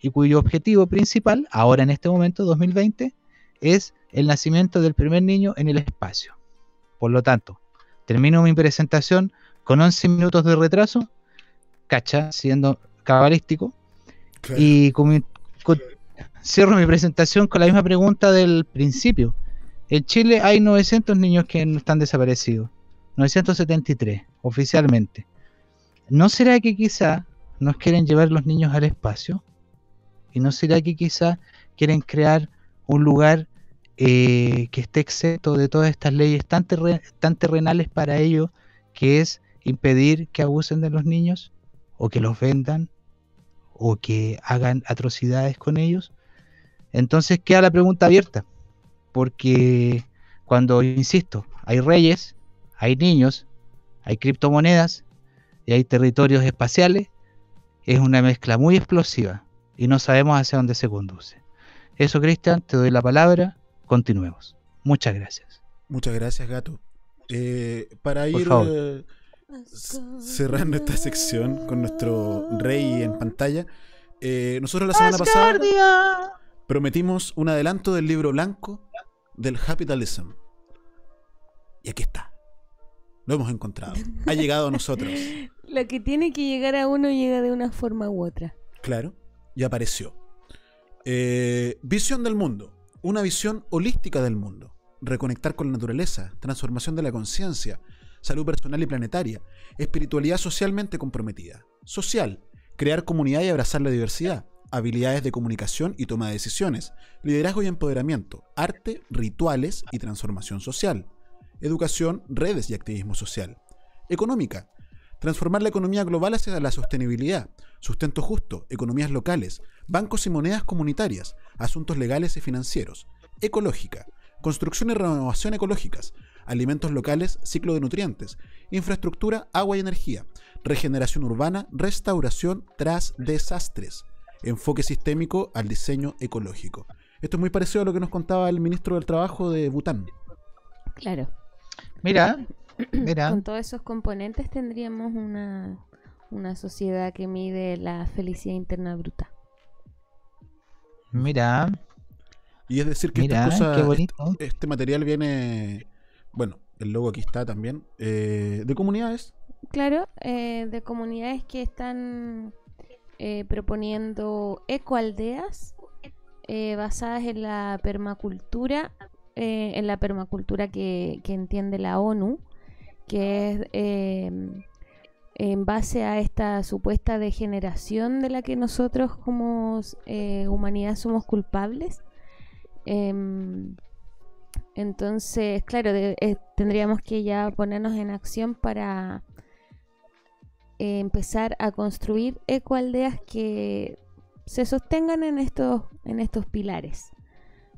y cuyo objetivo principal, ahora en este momento, 2020, es el nacimiento del primer niño en el espacio. Por lo tanto, termino mi presentación con 11 minutos de retraso, cacha, siendo cabalístico, y con mi- con- cierro mi presentación con la misma pregunta del principio. En Chile hay 900 niños que están desaparecidos, 973 oficialmente. ¿No será que quizá nos quieren llevar los niños al espacio? ¿Y no será que quizá quieren crear un lugar eh, que esté exento de todas estas leyes tan terrenales para ellos, que es impedir que abusen de los niños, o que los vendan, o que hagan atrocidades con ellos? Entonces queda la pregunta abierta, porque cuando, insisto, hay reyes, hay niños, hay criptomonedas y hay territorios espaciales, es una mezcla muy explosiva y no sabemos hacia dónde se conduce. Eso, Cristian, te doy la palabra, continuemos. Muchas gracias. Muchas gracias, gato. Eh, para Por ir favor. eh, cerrando esta sección con nuestro rey en pantalla, eh, nosotros la semana pasada prometimos un adelanto del libro blanco del capitalism. Y aquí está. Lo hemos encontrado. Ha llegado a nosotros. Lo que tiene que llegar a uno llega de una forma u otra. Claro. Y apareció. Eh, visión del mundo. Una visión holística del mundo. Reconectar con la naturaleza. Transformación de la conciencia. Salud personal y planetaria. Espiritualidad socialmente comprometida. Social. Crear comunidad y abrazar la diversidad. Habilidades de comunicación y toma de decisiones. Liderazgo y empoderamiento. Arte, rituales y transformación social. Educación, redes y activismo social. Económica. Transformar la economía global hacia la sostenibilidad, sustento justo, economías locales, bancos y monedas comunitarias, asuntos legales y financieros. Ecológica. Construcción y renovación ecológicas, alimentos locales, ciclo de nutrientes, infraestructura, agua y energía, regeneración urbana, restauración tras desastres, enfoque sistémico al diseño ecológico. Esto es muy parecido a lo que nos contaba el ministro del Trabajo de Bután. Claro. Mira, mira. Con todos esos componentes tendríamos una, una sociedad que mide la felicidad interna bruta. Mira, Y es decir, que Mira, estas cosas. Este, este material viene, bueno, el logo aquí está también, eh, de comunidades. Claro, eh, de comunidades que están eh, proponiendo ecoaldeas eh, basadas en la permacultura, eh, en la permacultura que, entiende la ONU, que es eh, en base a esta supuesta degeneración de la que nosotros como humanidad somos culpables. Em, entonces, claro, tendríamos que ya ponernos en acción para eh, empezar a construir ecoaldeas que se sostengan en estos, en estos pilares,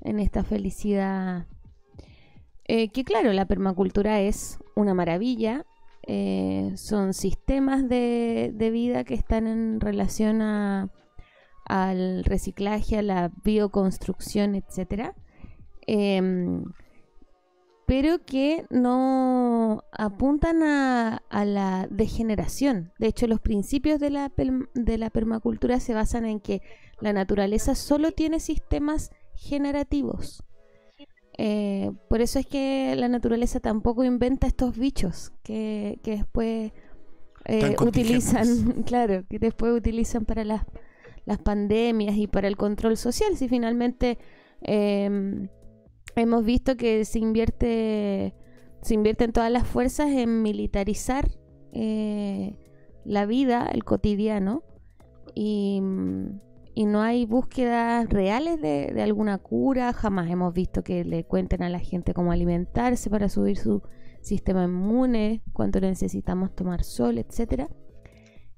en esta felicidad. Eh, que claro, la permacultura es una maravilla, eh, son sistemas de, de vida que están en relación a, al reciclaje, a la bioconstrucción, em, pero que no apuntan a, a la degeneración. De hecho, los principios de la, de la permacultura se basan en que la naturaleza solo tiene sistemas generativos. Eh, por eso es que la naturaleza tampoco inventa estos bichos que, que después eh, utilizan, claro, que después utilizan para las, las pandemias y para el control social. Si finalmente em, hemos visto que se invierte, se invierten todas las fuerzas en militarizar eh, la vida, el cotidiano, y, y no hay búsquedas reales de, alguna cura. Jamás hemos visto que le cuenten a la gente cómo alimentarse para subir su sistema inmune, cuánto necesitamos tomar sol, etcétera.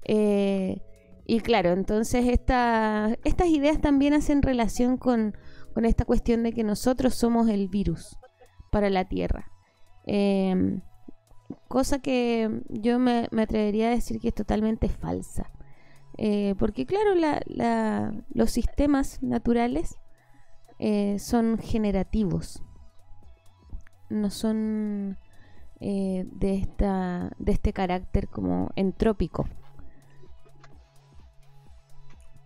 Eh, y claro, entonces esta- estas ideas también hacen relación con, con esta cuestión de que nosotros somos el virus para la Tierra. Em, cosa que yo me, me atrevería a decir que es totalmente falsa. Eh, porque claro, la- la- los sistemas naturales eh, son generativos. No son eh, de, esta, de este carácter como entrópico.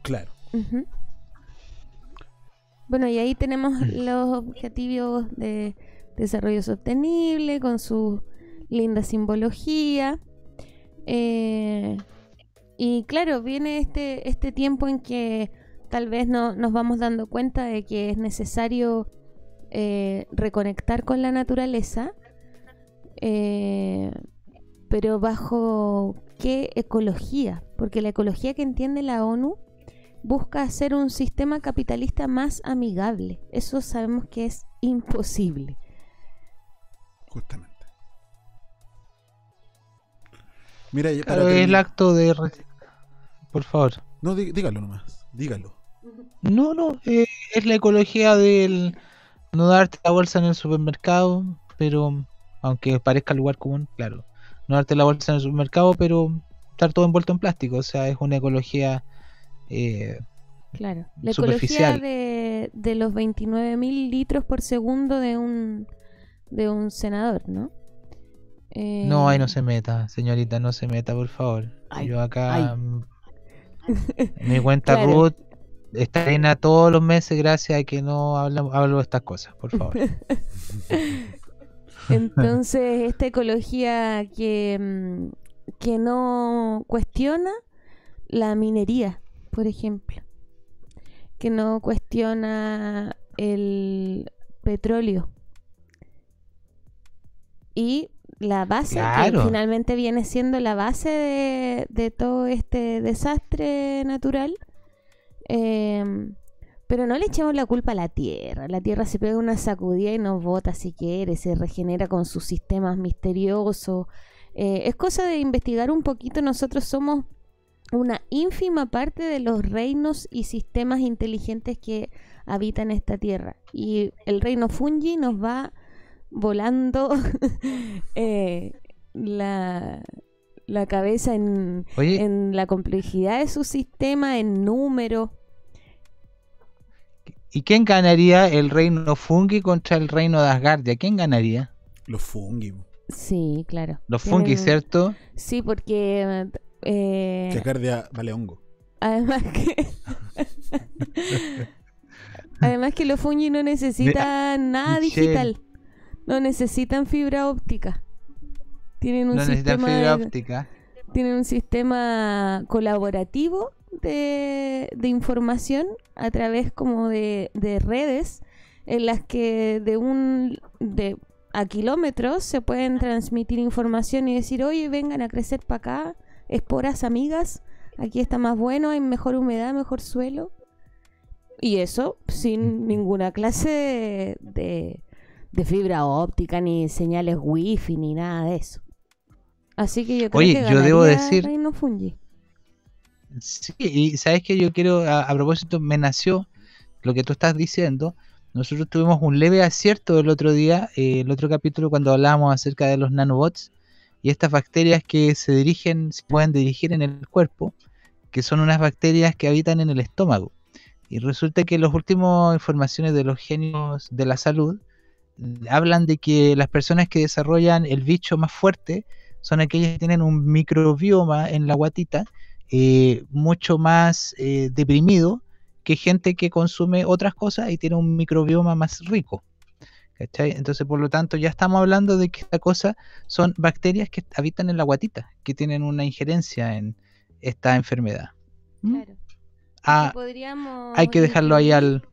Claro. Bueno, y ahí tenemos los objetivos de desarrollo sostenible con su linda simbología. Eh, y claro, viene este, este tiempo en que tal vez no, nos vamos dando cuenta de que es necesario eh, reconectar con la naturaleza, eh, pero bajo qué ecología, porque la ecología que entiende la ONU busca hacer un sistema capitalista más amigable. Eso sabemos que es imposible. Justamente. Mira, ya Claro, para el terminar- acto de... Por favor. No, dí- dígalo nomás. Dígalo. No, no, eh, es la ecología del no darte la bolsa en el supermercado, pero aunque parezca lugar común, claro, no darte la bolsa en el supermercado, pero estar todo envuelto en plástico, o sea, es una ecología eh, Claro. La ecología de, de los 29.000 litros por segundo de un, de un senador, ¿no? Eh, No, ahí no se meta, señorita, no se meta, por favor. Ay, Yo acá, mm, mi cuenta Claro. Ruth está llena todos los meses gracias a que no hablo, hablo de estas cosas, por favor. Entonces, esta ecología que, mm, que no cuestiona la minería, por ejemplo, que no cuestiona el petróleo y la base, que finalmente viene siendo la base de, de todo este desastre natural. em, pero no le echemos la culpa a la Tierra. La Tierra se pega una sacudida y nos bota si quiere, se regenera con sus sistemas misteriosos. Eh, es cosa de investigar un poquito. Nosotros somos una ínfima parte de los reinos y sistemas inteligentes que habitan esta Tierra. Y el reino Fungi nos va volando eh, la, la cabeza en, Oye. en la complejidad de su sistema, en números. ¿Y quién ganaría el reino Fungi contra el reino de Asgardia? ¿Quién ganaría? Los fungi. Sí, claro. Los fungi, ¿cierto? Sí, porque eh, Que Cardia vale hongo. además que además que los fungi no necesitan nada Michelle. digital, no necesitan fibra óptica. Tienen un No sistema fibra de- óptica. tienen un sistema colaborativo de, de información a través como de, de redes en las que de un de a kilómetros se pueden transmitir información y decir oye vengan a crecer para acá esporas amigas, aquí está más bueno, hay mejor humedad, mejor suelo. Y eso sin ninguna clase de, de, fibra óptica, ni señales wifi, ni nada de eso. Así que yo creo Oye, que yo debo decir- Reino Fungi. Sí, y sabes que yo quiero, a, a propósito, me nació lo que tú estás diciendo. Nosotros tuvimos un leve acierto el otro día, eh, el otro capítulo, cuando hablábamos acerca de los nanobots y estas bacterias que se dirigen, se pueden dirigir en el cuerpo, que son unas bacterias que habitan en el estómago. Y resulta que las últimas informaciones de los genios de la salud hablan de que las personas que desarrollan el bicho más fuerte son aquellas que tienen un microbioma en la guatita eh, mucho más eh, deprimido que gente que consume otras cosas y tiene un microbioma más rico. ¿Cachai? Entonces, por lo tanto, ya estamos hablando de que esta cosa son bacterias que habitan en la guatita, que tienen una injerencia en esta enfermedad. ¿Mm? Claro. Ah, podríamos hay que dejarlo ahí al...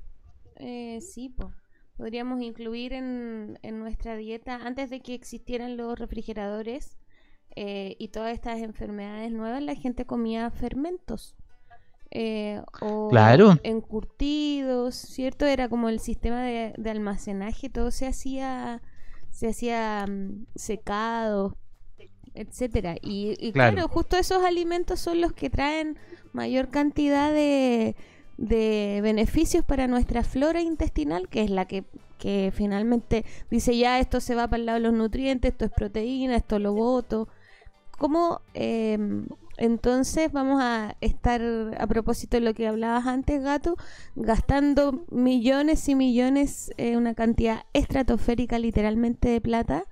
Eh, sí, po. podríamos incluir en, en nuestra dieta, antes de que existieran los refrigeradores eh, y todas estas enfermedades nuevas, la gente comía fermentos. Eh, o Claro. encurtidos, ¿cierto? Era como el sistema de, de almacenaje, todo se hacía, se hacía mm, secado, etcétera. Y, y Claro. claro, justo esos alimentos son los que traen mayor cantidad de, de beneficios para nuestra flora intestinal, que es la que, que finalmente dice ya esto se va para el lado de los nutrientes, esto es proteína, esto lo boto. ¿Cómo em, entonces vamos a estar, a propósito de lo que hablabas antes, gato, gastando millones y millones, eh, una cantidad estratosférica literalmente de plata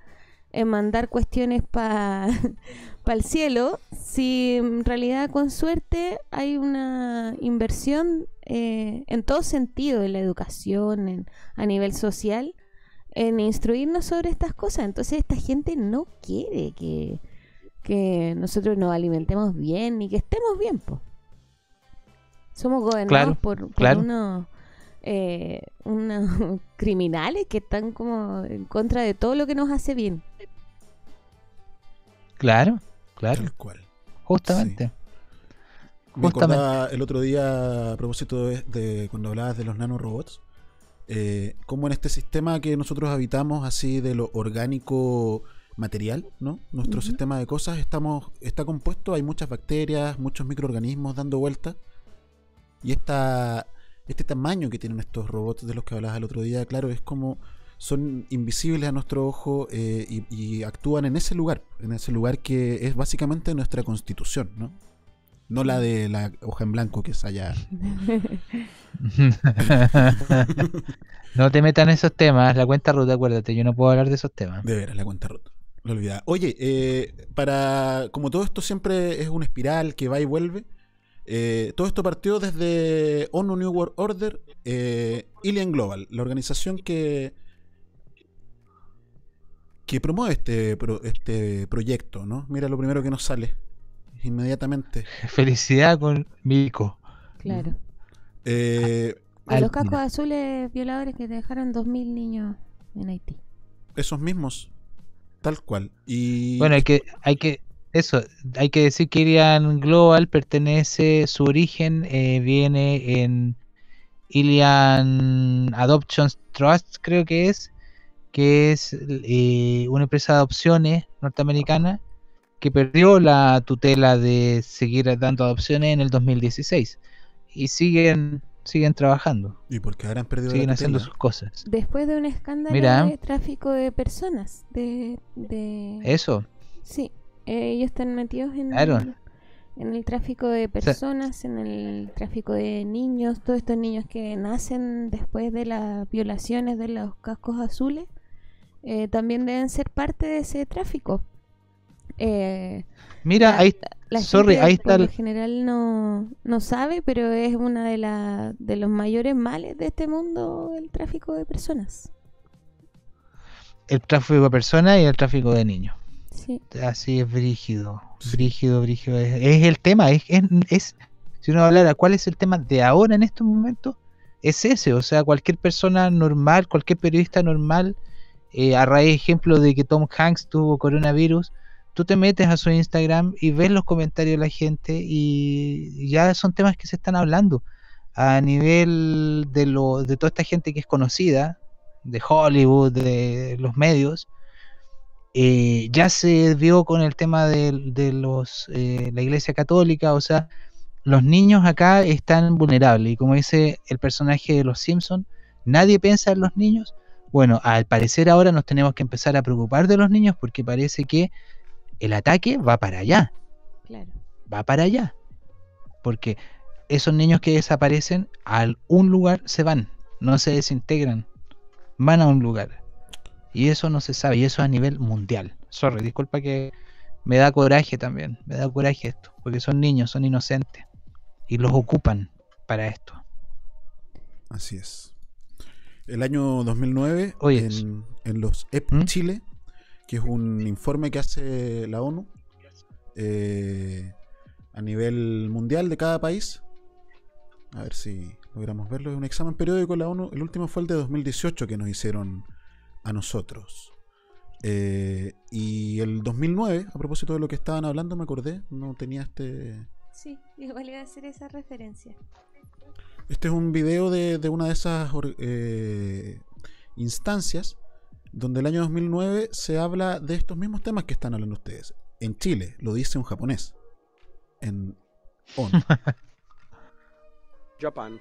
en mandar cuestiones para el cielo, si en realidad con suerte hay una inversión eh, en todo sentido, en la educación, en, a nivel social, en instruirnos sobre estas cosas. Entonces esta gente no quiere que, que nosotros nos alimentemos bien ni que estemos bien. po. Somos gobernados Claro, por, por claro. unos, eh, unos criminales que están como en contra de todo lo que nos hace bien. Claro, claro. Tal cual. Justamente. Me Justamente. acordaba el otro día, a propósito de, de cuando hablabas de los nanorobots, eh, como en este sistema que nosotros habitamos, así de lo orgánico material, ¿no? Nuestro sistema de cosas estamos, está compuesto, hay muchas bacterias, muchos microorganismos dando vueltas. Y esta, este tamaño que tienen estos robots de los que hablabas el otro día, claro, es como son invisibles a nuestro ojo eh, y, y actúan en ese lugar, en ese lugar que es básicamente nuestra constitución, ¿no? No la de la hoja en blanco que es allá. no te metan en esos temas, la cuenta ruta, acuérdate, yo no puedo hablar de esos temas. De veras, la cuenta rota. Lo olvidaba. Oye, eh, para. Como todo esto siempre es una espiral que va y vuelve. eh, todo esto partió desde ONU New World Order, eh, Alien Global, la organización que que promueve este pro- este proyecto, ¿no? Mira lo primero que nos sale inmediatamente. Felicidad con Mico. Claro. Eh, A los cascos azules violadores que dejaron 2.000 niños en Haití. esos mismos, tal cual. Bueno, hay que, hay que, eso, hay que decir que Ilian Global pertenece, su origen eh, viene en Ilian Adoption Trust, creo que es, que es eh, una empresa de adopciones norteamericana que perdió la tutela de seguir dando adopciones en el 2016 y siguen siguen trabajando. ¿Y por qué habrán perdido la Siguen haciendo sus cosas. Después de un escándalo Mira. de tráfico de personas. De, de... Eso. Sí, eh, ellos están metidos en, Claro. el, en el tráfico de personas, en el tráfico de niños, todos estos niños que nacen después de las violaciones de los cascos azules, eh, también deben ser parte de ese tráfico. Eh, Mira, la- ahí, la sorry, gente ahí por está lo el- general no, no sabe, pero es una de, la, de los mayores males de este mundo, el tráfico de personas. el tráfico de personas y el tráfico de niños. Sí. Así es brígido, brígido, brígido. Es, es el tema, es, es, es- si uno hablara cuál es el tema de ahora en estos momentos, es ese, o sea, cualquier persona normal, cualquier periodista normal, eh, a raíz ejemplo de que Tom Hanks tuvo coronavirus, tú te metes a su Instagram y ves los comentarios de la gente y ya son temas que se están hablando a nivel de, lo, de toda esta gente que es conocida, de Hollywood, de los medios. eh, ya se vio con el tema de, los eh, la Iglesia Católica, o sea, los niños acá están vulnerables y como dice el personaje de Los Simpson, nadie piensa en los niños. Bueno, al parecer ahora nos tenemos que empezar a preocupar de los niños porque parece que el ataque va para allá, Claro. va para allá. Porque esos niños que desaparecen a un lugar se van, no se desintegran, van a un lugar. Y eso no se sabe, y eso a nivel mundial. Sorry, disculpa que me da coraje también, me da coraje esto, porque son niños, son inocentes, y los ocupan para esto. Así es. El año 2009, Oye, en, en los EP ¿Mm? Chile, que es un informe que hace la ONU eh, a nivel mundial de cada país. A ver si logramos verlo. Es un examen periódico de la ONU. El último fue el de 2018 que nos hicieron a nosotros. Eh, y el 2009, a propósito de lo que estaban hablando, me acordé, no tenía este... Sí, igual iba a hacer esa referencia. Este es un video de, de una de esas eh, instancias donde el año 2009 se habla de estos mismos temas que están hablando ustedes. En Chile, lo dice un japonés. En ONU. Japan.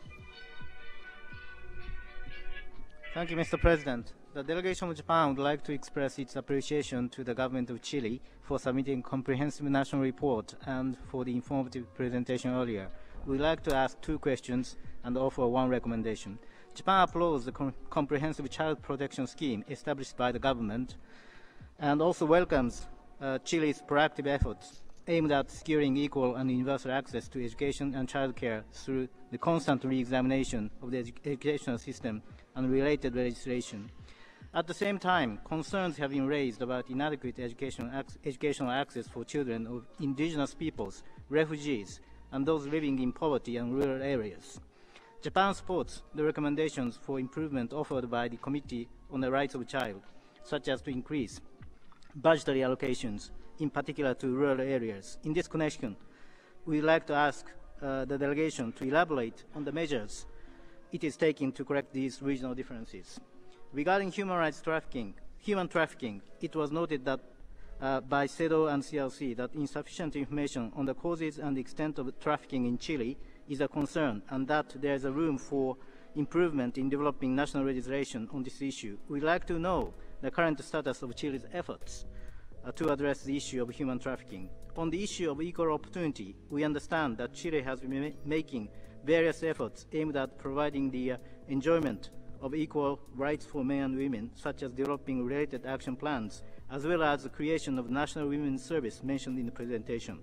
Thank you, Mr. President. The delegation of Japan would like to express its appreciation to the government of Chile for submitting comprehensive national report and for the informative presentation earlier. We'd like to ask two questions and offer one recommendation. Japan applauds the com- comprehensive child protection scheme established by the government and also welcomes uh, Chile's proactive efforts aimed at securing equal and universal access to education and childcare through the constant re-examination of the edu- educational system and related legislation. At the same time, concerns have been raised about inadequate educational, ac- educational access for children of indigenous peoples, refugees, and those living in poverty and rural areas. Japan supports the recommendations for improvement offered by the Committee on the Rights of the Child, such as to increase budgetary allocations, in particular to rural areas. In this connection, we would like to ask uh, the delegation to elaborate on the measures it is taking to correct these regional differences. Regarding human rights trafficking, human trafficking, it was noted that uh, by CEDO and CLC that insufficient information on the causes and extent of trafficking in Chile is a concern and that there is a room for improvement in developing national legislation on this issue. We'd like to know the current status of Chile's efforts uh, to address the issue of human trafficking. On the issue of equal opportunity, we understand that Chile has been ma- making various efforts aimed at providing the uh, enjoyment of equal rights for men and women, such as developing related action plans, as well as the creation of National Women's Service mentioned in the presentation.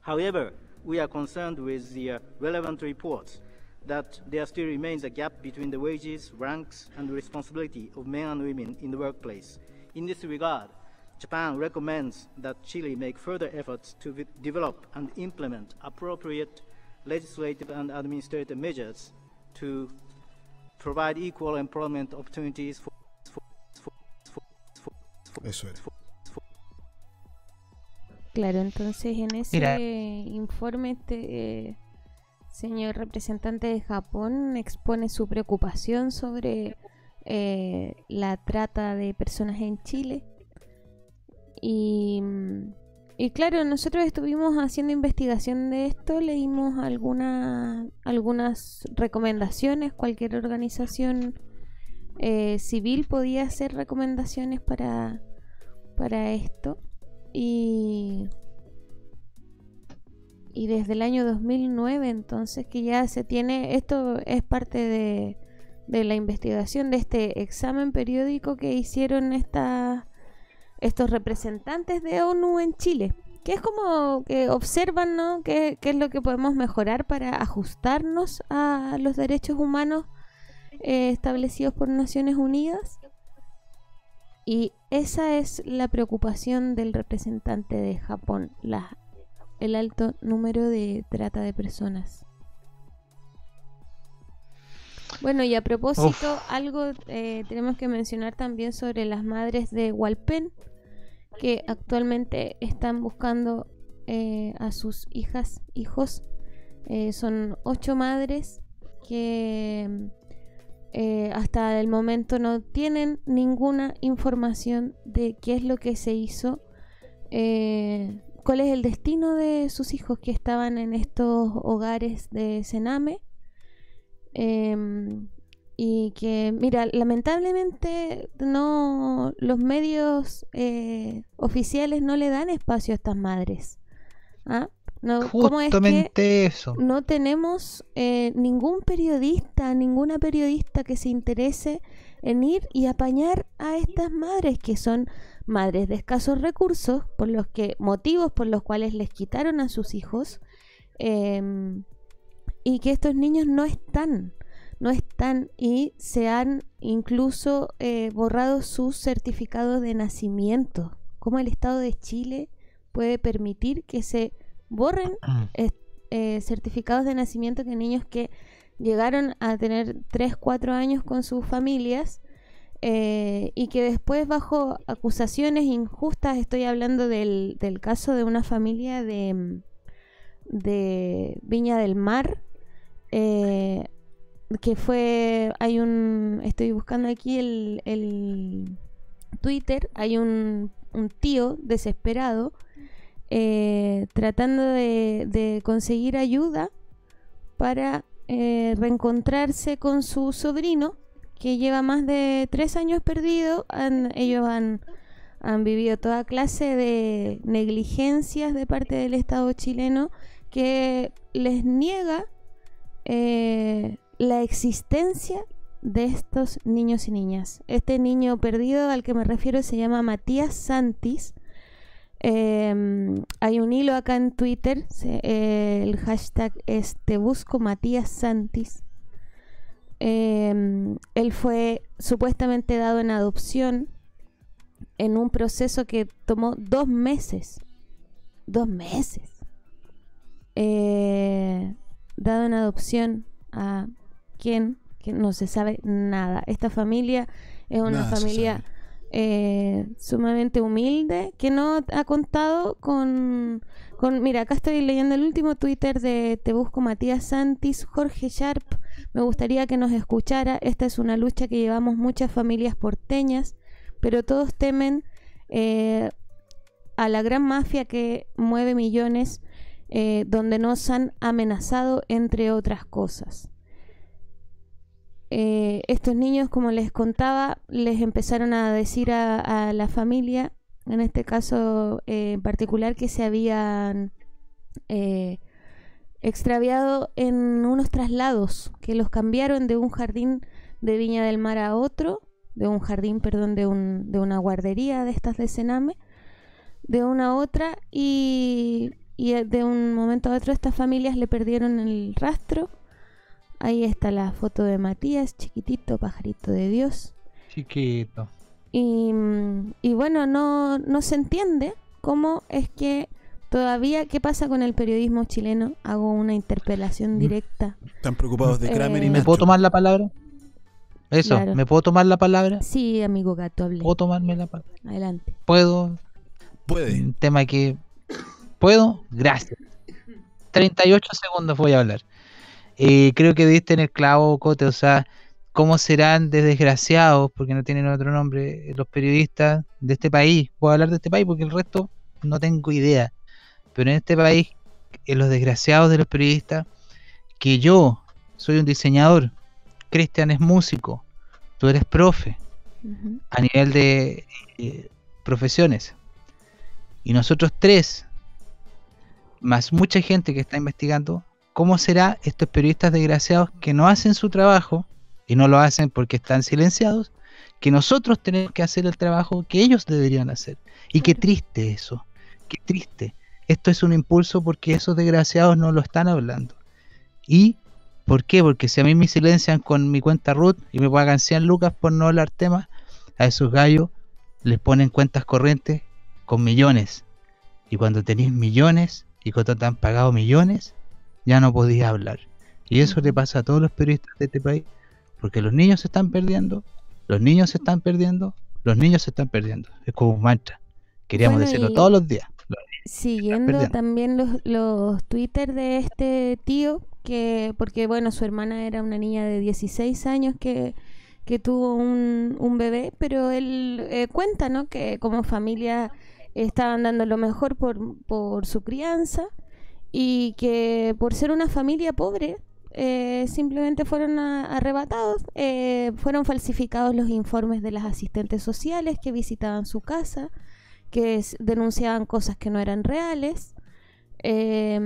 However, we are concerned with the uh, relevant reports that there still remains a gap between the wages, ranks, and responsibility of men and women in the workplace. In this regard, Japan recommends that Chile make further efforts to develop and implement appropriate legislative and administrative measures to provide equal employment opportunities for, for, for, for. Claro, entonces en ese Mira. informe este eh, señor representante de Japón expone su preocupación sobre eh, la trata de personas en Chile. Y, mm, y claro, nosotros estuvimos haciendo investigación de esto, leímos algunas algunas recomendaciones, cualquier organización eh, civil podía hacer recomendaciones para, para esto. Y, y desde el año 2009 entonces que ya se tiene, esto es parte de, de la investigación de este examen periódico que hicieron esta, estos representantes de ONU en Chile, que es como que observan ¿no? qué, qué es lo que podemos mejorar para ajustarnos a los derechos humanos eh, establecidos por Naciones Unidas. Y esa es la preocupación del representante de Japón, la, el alto número de trata de personas. Bueno, y a propósito, Uf. algo eh, tenemos que mencionar también sobre las madres de Walpen, que actualmente están buscando eh, a sus hijas, hijos. Eh, son ocho madres que eh, hasta el momento no tienen ninguna información de qué es lo que se hizo, eh, cuál es el destino de sus hijos que estaban en estos hogares de Sename. Em, y que, mira, lamentablemente no los medios eh, oficiales no le dan espacio a estas madres. ¿Ah? No, ¿cómo es que Justamente eso. no tenemos eh, ningún periodista, ninguna periodista que se interese en ir y apañar a estas madres que son madres de escasos recursos, por los que motivos por los cuales les quitaron a sus hijos em, y que estos niños no están, no están y se han incluso eh, borrado sus certificados de nacimiento. ¿Cómo el Estado de Chile puede permitir que se borren eh, eh, certificados de nacimiento que niños que llegaron a tener 3, 4 años con sus familias eh, y que después bajo acusaciones injustas, estoy hablando del, del caso de una familia de, mm, de Viña del Mar, eh, que fue, hay un, estoy buscando aquí el, el Twitter, hay un, un tío desesperado eh, tratando de, conseguir ayuda para eh, reencontrarse con su sobrino que lleva más de tres años perdido. Ellos han, han vivido toda clase de negligencias de parte del Estado chileno que les niega eh, la existencia de estos niños y niñas. Este niño perdido al que me refiero se llama Matías Santis. Em, hay un hilo acá en Twitter, se- eh, el hashtag es Te busco Matías Santis. Em, él fue supuestamente dado en adopción en un proceso que tomó dos meses. Dos meses. Eh, dado en adopción a quien que no se sabe nada. Esta familia es una Nada familia eh, sumamente humilde que no ha contado con, con... Mira, acá estoy leyendo el último Twitter de Te Busco Matías Santis, Jorge Sharp. Me gustaría que nos escuchara. Esta es una lucha que llevamos muchas familias porteñas, pero todos temen eh, a la gran mafia que mueve millones, eh, donde nos han amenazado, entre otras cosas. Eh, estos niños, como les contaba, les empezaron a decir a, la familia, en este caso eh, en particular, que se habían eh, extraviado en unos traslados, que los cambiaron de un jardín de Viña del Mar a otro, de un jardín, perdón, de, un, de una guardería de estas de Sename, de una a otra, y, y eh, de un momento a otro estas familias le perdieron el rastro. Ahí está la foto de Matías, chiquitito, pajarito de Dios. Chiquito. Y, mm, y bueno, no, no se entiende cómo es que todavía, ¿qué pasa con el periodismo chileno? Hago una interpelación directa. Están preocupados de Kramer y Eh, ¿Me puedo tomar la palabra? Eso, Claro. ¿me puedo tomar la palabra? Sí, amigo gato, hable. ¿Puedo tomarme la palabra? Adelante. ¿Puedo? Puede. Un tema que... ¿Puedo? Gracias. 38 segundos voy a hablar. Eh, creo que diste en el clavo, Cote, o sea, ¿cómo serán de desgraciados, porque no tienen otro nombre, los periodistas de este país? Voy a hablar de este país porque el resto no tengo idea. Pero en este país, eh, los desgraciados de los periodistas, que yo soy un diseñador, Cristian es músico, tú eres profe, a nivel de eh, profesiones. Y nosotros tres, más mucha gente que está investigando, ¿cómo será estos periodistas desgraciados que no hacen su trabajo y no lo hacen porque están silenciados? Que nosotros tenemos que hacer el trabajo que ellos deberían hacer. Y qué triste eso, qué triste. Esto es un impulso porque esos desgraciados no lo están hablando. ¿Y por qué? Porque si a mí me silencian con mi cuenta root y me pagan 100 lucas por no hablar temas, a esos gallos les ponen cuentas corrientes con millones. Y cuando tenéis millones y cuando te han pagado millones, ya no podías hablar. Y eso le pasa a todos los periodistas de este país, porque los niños se están perdiendo, los niños se están perdiendo, los niños se están perdiendo. Es como un mantra. Queríamos Bueno, decirlo y- todos los días. Siguiendo también los, los Twitter de este tío, que porque bueno, su hermana era una niña de 16 años que, que tuvo un, un bebé, pero él eh, cuenta, ¿no? Que como familia estaban dando lo mejor por, por su crianza y que por ser una familia pobre eh, simplemente fueron a- arrebatados, eh, fueron falsificados los informes de las asistentes sociales que visitaban su casa, que denunciaban cosas que no eran reales, eh,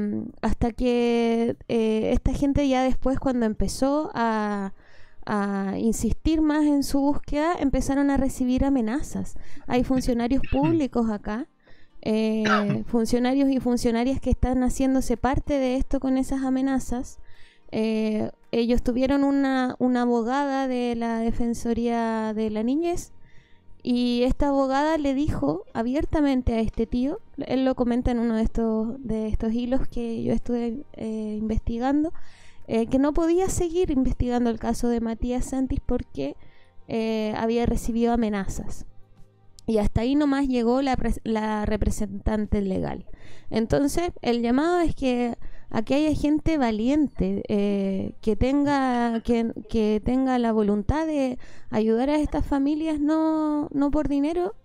hasta que eh, esta gente ya después cuando empezó a, a insistir más en su búsqueda, empezaron a recibir amenazas. Hay funcionarios públicos acá, eh, funcionarios y funcionarias que están haciéndose parte de esto con esas amenazas. Eh, ellos tuvieron una, una abogada de la Defensoría de la Niñez y esta abogada le dijo abiertamente a este tío, él lo comenta en uno de estos, de estos hilos que yo estuve eh, investigando, eh, que no podía seguir investigando el caso de Matías Santis porque eh, había recibido amenazas. Y hasta ahí nomás llegó la, la representante legal. Entonces, el llamado es que aquí haya gente valiente, eh, que, tenga, que, que tenga la voluntad de ayudar a estas familias, no, no por dinero,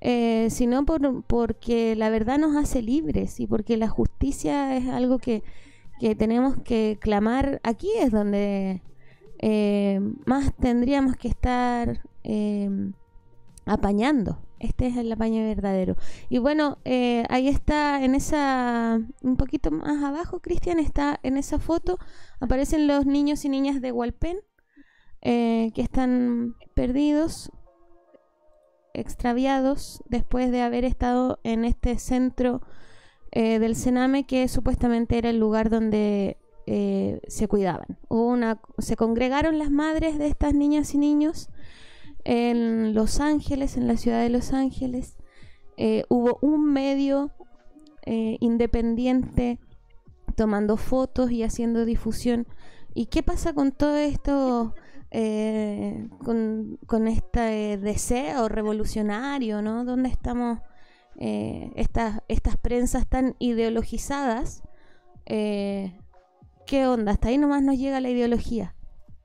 eh, sino por, porque la verdad nos hace libres y porque la justicia es algo que, que tenemos que clamar. Aquí es donde eh, más tendríamos que estar apañando. Este es el apaño verdadero. Y bueno, eh, ahí está en esa, un poquito más abajo, Cristian, está en esa foto, aparecen los niños y niñas de Hualpén eh, que están perdidos, extraviados, después de haber estado en este centro eh, del Sename que supuestamente era el lugar donde eh, se cuidaban. Hubo una, se congregaron las madres de estas niñas y niños en Los Ángeles, en la ciudad de Los Ángeles. Eh, hubo un medio eh, independiente tomando fotos y haciendo difusión. ¿Y qué pasa con todo esto, eh, con, con este deseo revolucionario, ¿no? ¿Dónde estamos eh, estas, estas prensas tan ideologizadas? Eh, ¿Qué onda? Hasta ahí nomás nos llega la ideología.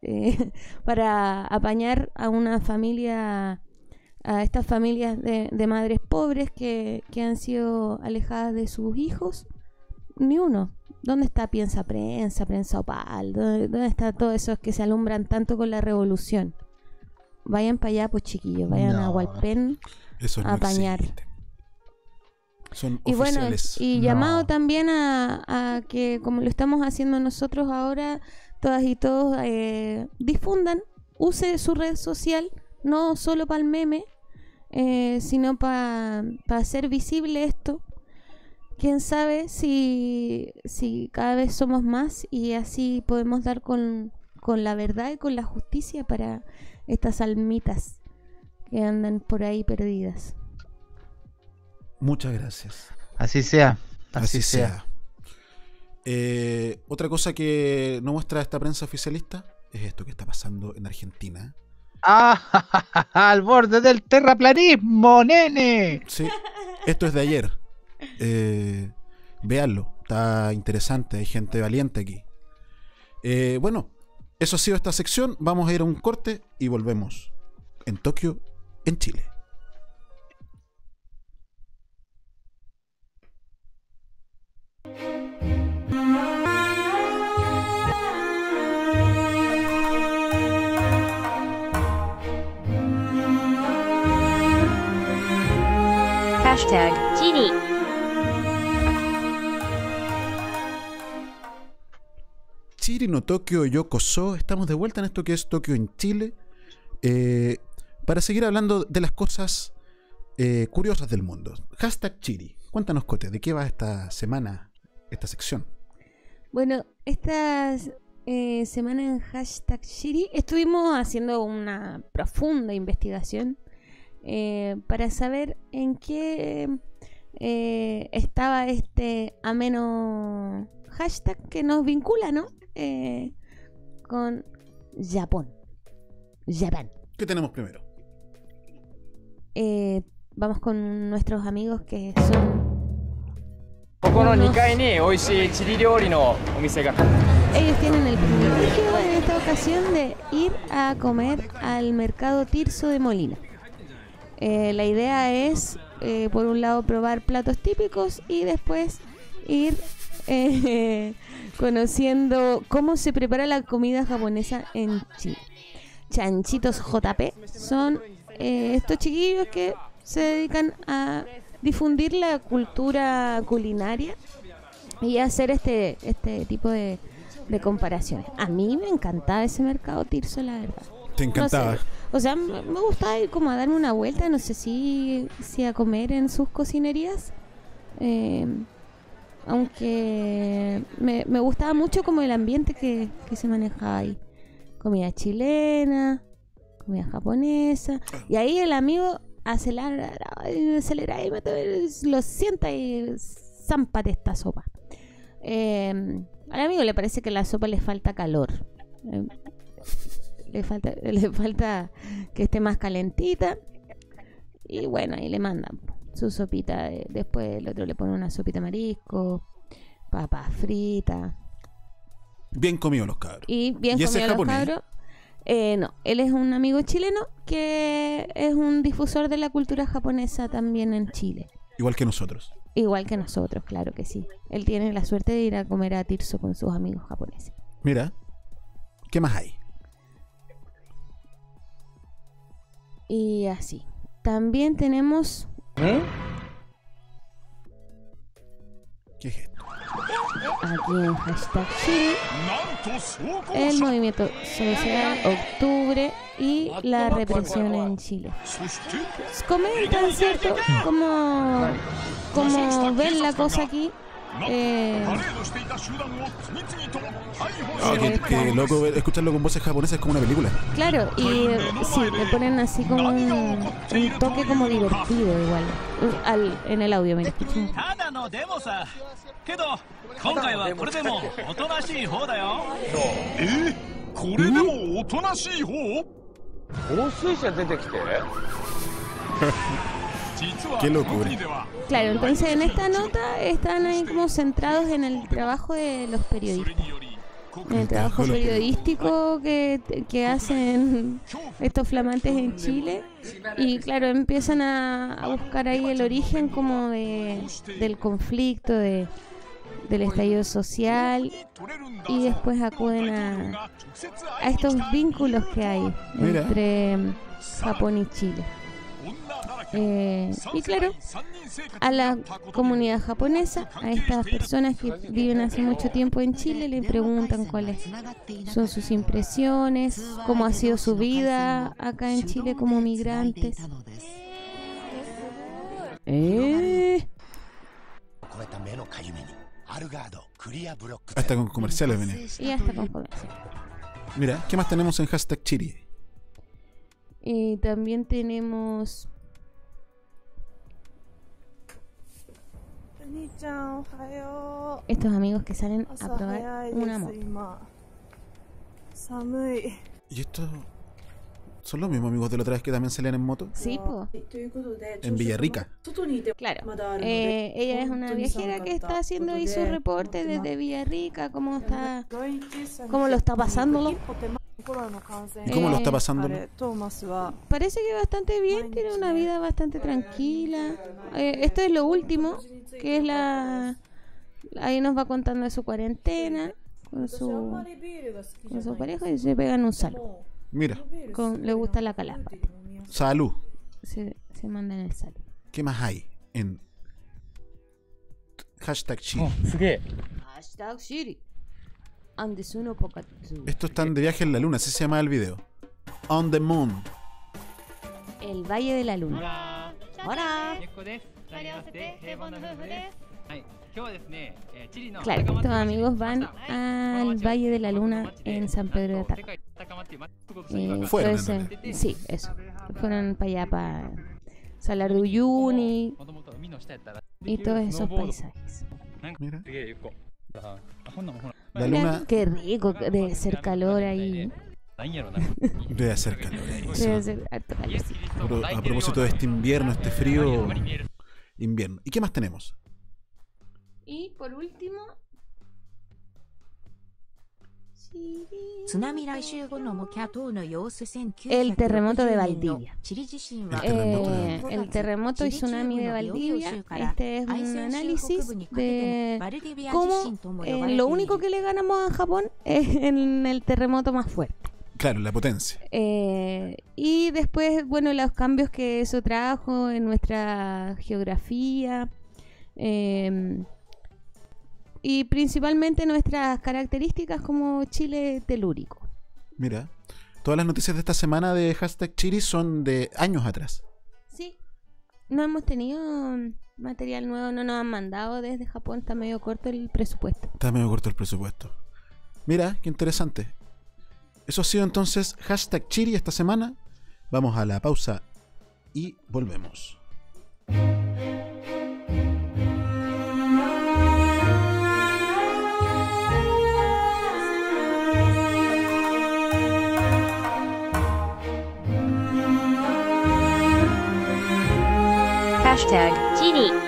Eh, para apañar a una familia, a estas familias de, de madres pobres que, que han sido alejadas de sus hijos, ni uno. ¿Dónde está Piensa Prensa, Prensa Opal? ¿Dónde, dónde está todos esos que se alumbran tanto con la revolución? Vayan para allá, pues chiquillos, vayan a. Hualpén no a apañar. existe. Son Y bueno, y llamado también a, a que, como lo estamos haciendo nosotros ahora, todas y todos eh, difundan, use su red social, no solo para el meme, eh, sino para hacer visible esto. Quién sabe si, si cada vez somos más y así podemos dar con, con la verdad y con la justicia para estas almitas que andan por ahí perdidas. Muchas gracias. Así sea. Así, Así sea. sea. Eh, otra cosa que no muestra esta prensa oficialista es esto que está pasando en Argentina. ¡Ah! ¡Al borde del terraplanismo, nene! Sí, esto es de ayer. Eh, véanlo, está interesante, hay gente valiente aquí. Eh, bueno, eso ha sido esta sección. Vamos a ir a un corte y volvemos en Tokio, en Chile. Hashtag Chiri. Chiri no Tokio Yokoso. Estamos de vuelta en esto que es Tokio en Chile. eh, para seguir hablando de las cosas eh, curiosas del mundo. Hashtag Chiri. Cuéntanos, Cote, ¿de qué va esta semana, esta sección? Bueno, esta eh, semana en hashtag Shiri estuvimos haciendo una profunda investigación eh, para saber en qué eh, estaba este ameno hashtag que nos vincula, ¿no? Eh, con Japón. Japón. ¿Qué tenemos primero? Eh, vamos con nuestros amigos que son... Ellos tienen el privilegio en esta ocasión de ir a comer al mercado Tirso de Molina. Eh, la idea es, eh, por un lado, probar platos típicos y después ir eh, conociendo cómo se prepara la comida japonesa en Chile. Chanchitos JP son eh, estos chiquillos que se dedican a difundir la cultura culinaria y hacer este, este tipo de, de comparaciones. A mí me encantaba ese mercado Tirso, la verdad. Te encantaba. No sé, o sea, me gustaba ir como a darme una vuelta, no sé si, si a comer en sus cocinerías. Eh, aunque me, me gustaba mucho como el ambiente que, que se manejaba ahí. Comida chilena, comida japonesa. Y ahí el amigo acelera, acelera y me- lo sienta y zámpate esta sopa. Eh, al amigo le parece que a la sopa le falta calor. Eh, le falta, le falta que esté más calentita. Y bueno, ahí le mandan su sopita. de- después el otro le pone una sopita de marisco, papas fritas. Bien comido los cabros. Y bien ¿Y comido los japonés? cabros. Eh, no, él es un amigo chileno que es un difusor de la cultura japonesa también en Chile. Igual que nosotros. Igual que nosotros, claro que sí. Él tiene la suerte de ir a comer a Tirso con sus amigos japoneses. Mira. ¿Qué más hay? Y así. También tenemos ¿Qué es esto? aquí en hashtag Chile el movimiento social octubre y la represión en Chile. Comentan, ¿cierto? Cómo, cómo ven la cosa aquí. Eh, Ah, que, que loco, escucharlo con voces japonesas es como una película. claro, y eh, sí, le ponen así como un, un toque como divertido igual. Uh, al- en el audio, mira, escuchen. た Qué. Claro, entonces en esta nota están ahí como centrados en el trabajo de los periodistas. En el trabajo periodístico que, que hacen estos flamantes en Chile. Y claro, empiezan a, buscar ahí el origen como de, del conflicto, de, del estallido social y después acuden a, a estos vínculos que hay entre Japón y Chile. Eh, y claro, a la comunidad japonesa, a estas personas que viven hace mucho tiempo en Chile, le preguntan cuáles son sus impresiones, cómo ha sido su vida acá en Chile como migrantes. Eh, Hasta con comerciales venía. y hasta con comercio. Mira, ¿qué más tenemos en hashtag Chiri? Y también tenemos Estos amigos que salen a probar una moto. ¿Y estos son los mismos amigos de la otra vez que también salían en moto? Sí, po. En Villarrica. Claro. Eh, ella es una viajera que está haciendo ahí su reporte desde Villarrica, cómo está, cómo lo está pasándolo. ¿Y cómo lo está pasando? Eh, parece que bastante bien, tiene una vida bastante tranquila. Eh, esto es lo último que es la... Ahí nos va contando de su cuarentena, con su, con su pareja y se pegan un saludo. Mira. Le gusta la calapa. Salud. Se, se mandan el salud. ¿Qué más hay en hashtag Shiri? Oh, hashtag Shiri. Andesuno Estos están de viaje en la luna, así se llama el video. On the Moon. El Valle de la Luna. Hola. Hola. Claro, estos amigos van al Valle de la Luna en San Pedro de Atacama. Fueron. Sí, eso. Fueron para allá, para Salar de Uyuni y todos esos paisajes. Mira. La luna... Qué rico, debe ser calor ahí. Debe hacer calor ahí. Calor. A propósito de este invierno, este frío, invierno. ¿Y qué más tenemos? Y por último... El terremoto de eh, Valdivia. El terremoto y tsunami de Valdivia. Este es un análisis de eh, cómo lo eh, único que le ganamos a Japón es en el terremoto más fuerte. Claro, la potencia. Eh, y después, bueno, los cambios que eso trajo en nuestra geografía eh, y principalmente nuestras características como Chile telúrico. Mira, todas las noticias de esta semana de hashtag Chiri son de años atrás. Sí, no hemos tenido material nuevo, no nos han mandado desde Japón, está medio corto el presupuesto. Está medio corto el presupuesto. Mira, qué interesante. Eso ha sido entonces hashtag Chiri esta semana. Vamos a la pausa y volvemos. Hashtag チ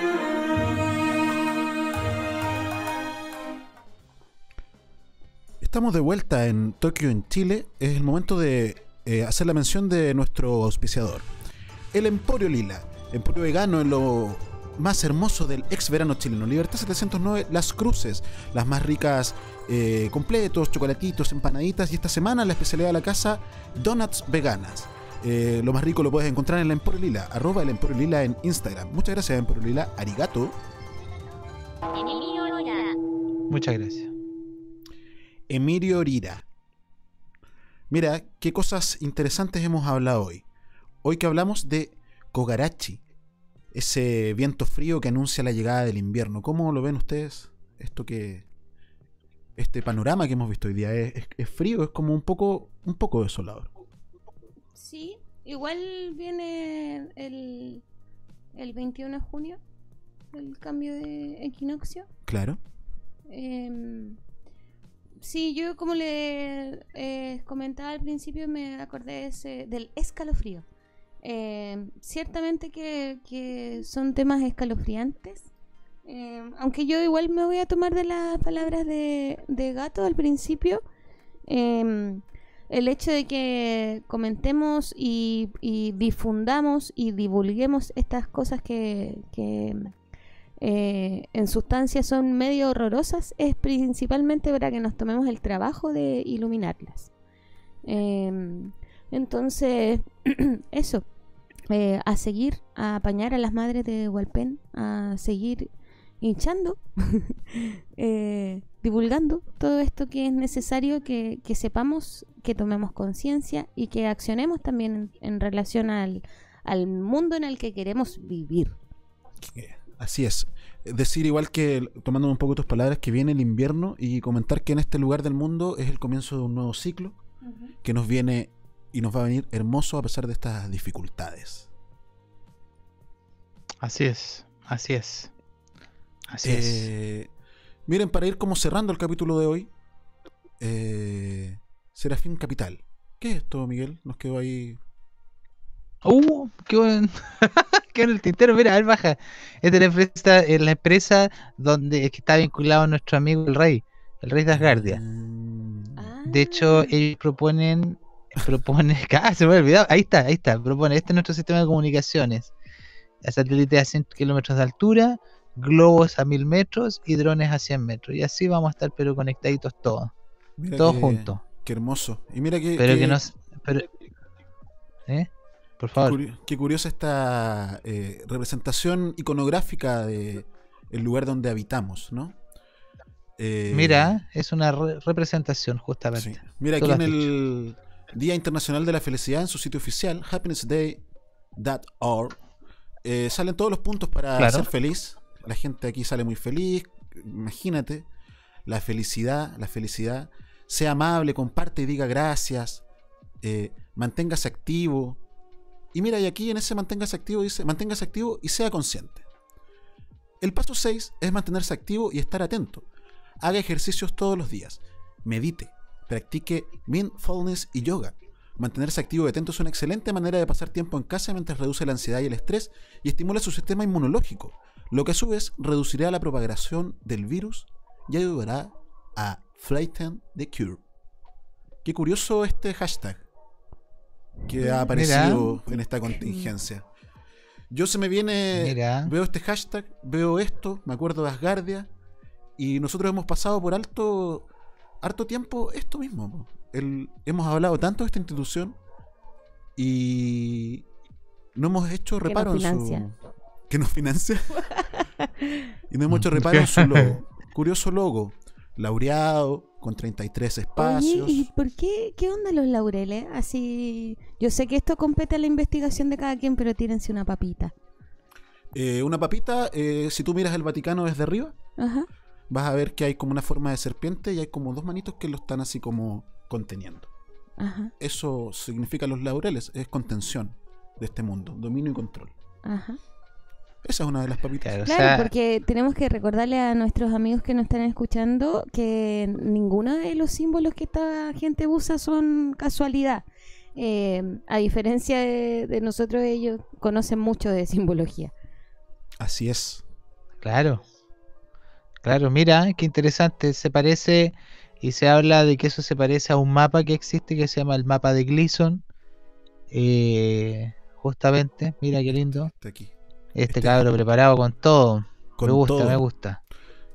Estamos de vuelta en Tokio, en Chile. Es el momento de eh, hacer la mención de nuestro auspiciador. El Emporio Lila. Emporio vegano en lo más hermoso del ex verano chileno. Libertad 709, Las Cruces. Las más ricas eh, completos, chocolatitos, empanaditas. Y esta semana la especialidad de la casa, donuts veganas. Eh, lo más rico lo puedes encontrar en el Emporio Lila. Arroba el Emporio Lila en Instagram. Muchas gracias, Emporio Lila. Arigato. Muchas gracias. Emilio Orira. Mira, qué cosas interesantes hemos hablado hoy. Hoy que hablamos de Kogarachi, ese viento frío que anuncia la llegada del invierno. ¿Cómo lo ven ustedes? Esto que. Este panorama que hemos visto hoy día es, es- es frío, es como un poco, un poco desolador. Sí, igual viene el, el 21 de junio, el cambio de equinoccio. Claro. Em, sí, yo como le eh, comentaba al principio me acordé ese- del escalofrío. Em, ciertamente que, son temas escalofriantes. Em, aunque yo igual me voy a tomar de las palabras de, Gato al principio. El hecho de que comentemos y, difundamos y divulguemos estas cosas que, eh, en sustancia son medio horrorosas es principalmente para que nos tomemos el trabajo de iluminarlas. Em, entonces, eso, eh, a seguir, a apañar a las madres de Hualpén, a seguir hinchando, eh, divulgando todo esto que es necesario que, sepamos, que tomemos conciencia y que accionemos también en, relación al mundo en el que queremos vivir. Así es. Decir igual que, tomando un poco tus palabras, que viene el invierno y comentar que en este lugar del mundo es el comienzo de un nuevo ciclo que nos viene y nos va a venir hermoso a pesar de estas dificultades. Así es, así es. Así es. Eh, Miren, para ir como cerrando el capítulo de hoy, eh, Serafín Capital. ¿Qué es esto, Miguel? Nos quedó ahí. Uh, qué buen. qué en el tintero, mira, a ver, baja. Esta es la empresa, es la empresa donde que está vinculado nuestro amigo el rey, el rey de Asgardia. De hecho, ellos proponen, proponen, ah, se me había olvidado, ahí está, ahí está, propone, este es nuestro sistema de comunicaciones. A satélites a 100 kilómetros de altura, globos a 1000 metros y drones a 100 metros. Y así vamos a estar, pero conectaditos todos. Mira todos qué- juntos. Qué hermoso. Y mira que. Pero que que- nos. Pero, ¿Eh? Por Qué, curiosa esta eh, representación iconográfica de el lugar donde habitamos, ¿no? Eh, Mira, es una re- representación, justamente. Mira, Tú aquí en dicho. el Día Internacional de la Felicidad, en su sitio oficial, happinessday.org, eh, salen todos los puntos para Claro. ser feliz. La gente aquí sale muy feliz. Imagínate, la felicidad, la felicidad. Sea amable, comparte y diga gracias. eh, manténgase activo. Y mira, y aquí en ese manténgase activo dice, manténgase activo y sea consciente. El paso 6 es mantenerse activo y estar atento. Haga ejercicios todos los días. Medite. practique mindfulness y yoga. Mantenerse activo y atento es una excelente manera de pasar tiempo en casa mientras reduce la ansiedad y el estrés y estimula su sistema inmunológico, lo que a su vez reducirá la propagación del virus y ayudará a flatten the cure. Qué curioso este hashtag que ha aparecido en esta contingencia. Yo se me viene, Mira. veo este hashtag, veo esto, me acuerdo de Asgardia y nosotros hemos pasado por alto, harto tiempo esto mismo. El- hemos hablado tanto de esta institución y no hemos hecho Que nos reparo en su... Que nos financia. y no hemos hecho reparo en su logo. Curioso logo. Laureado, con 33 Oye, espacios. ¿y por qué? ¿Qué onda los laureles? Así, yo sé que esto compete a la investigación de cada quien, pero tírense una papita. Eh, una papita, eh, si tú miras el Vaticano desde arriba, Ajá. vas a ver que hay como una forma de serpiente y hay como dos manitos que lo están así como conteniendo. Ajá. Eso significa los laureles, es contención de este mundo, dominio y control. Ajá. Esa es una de las papitas. Claro, porque tenemos que recordarle a nuestros amigos que nos están escuchando que ninguno de los símbolos que esta gente usa son casualidad. Eh, a diferencia de, de nosotros, ellos conocen mucho de simbología. Así es. Claro. Claro, mira, qué interesante. Se parece y se habla de que eso se parece a un mapa que existe que se llama el mapa de Gleason. Eh, justamente, mira qué lindo. Este aquí. Este cabro preparado con todo. Con me gusta, todo. me gusta.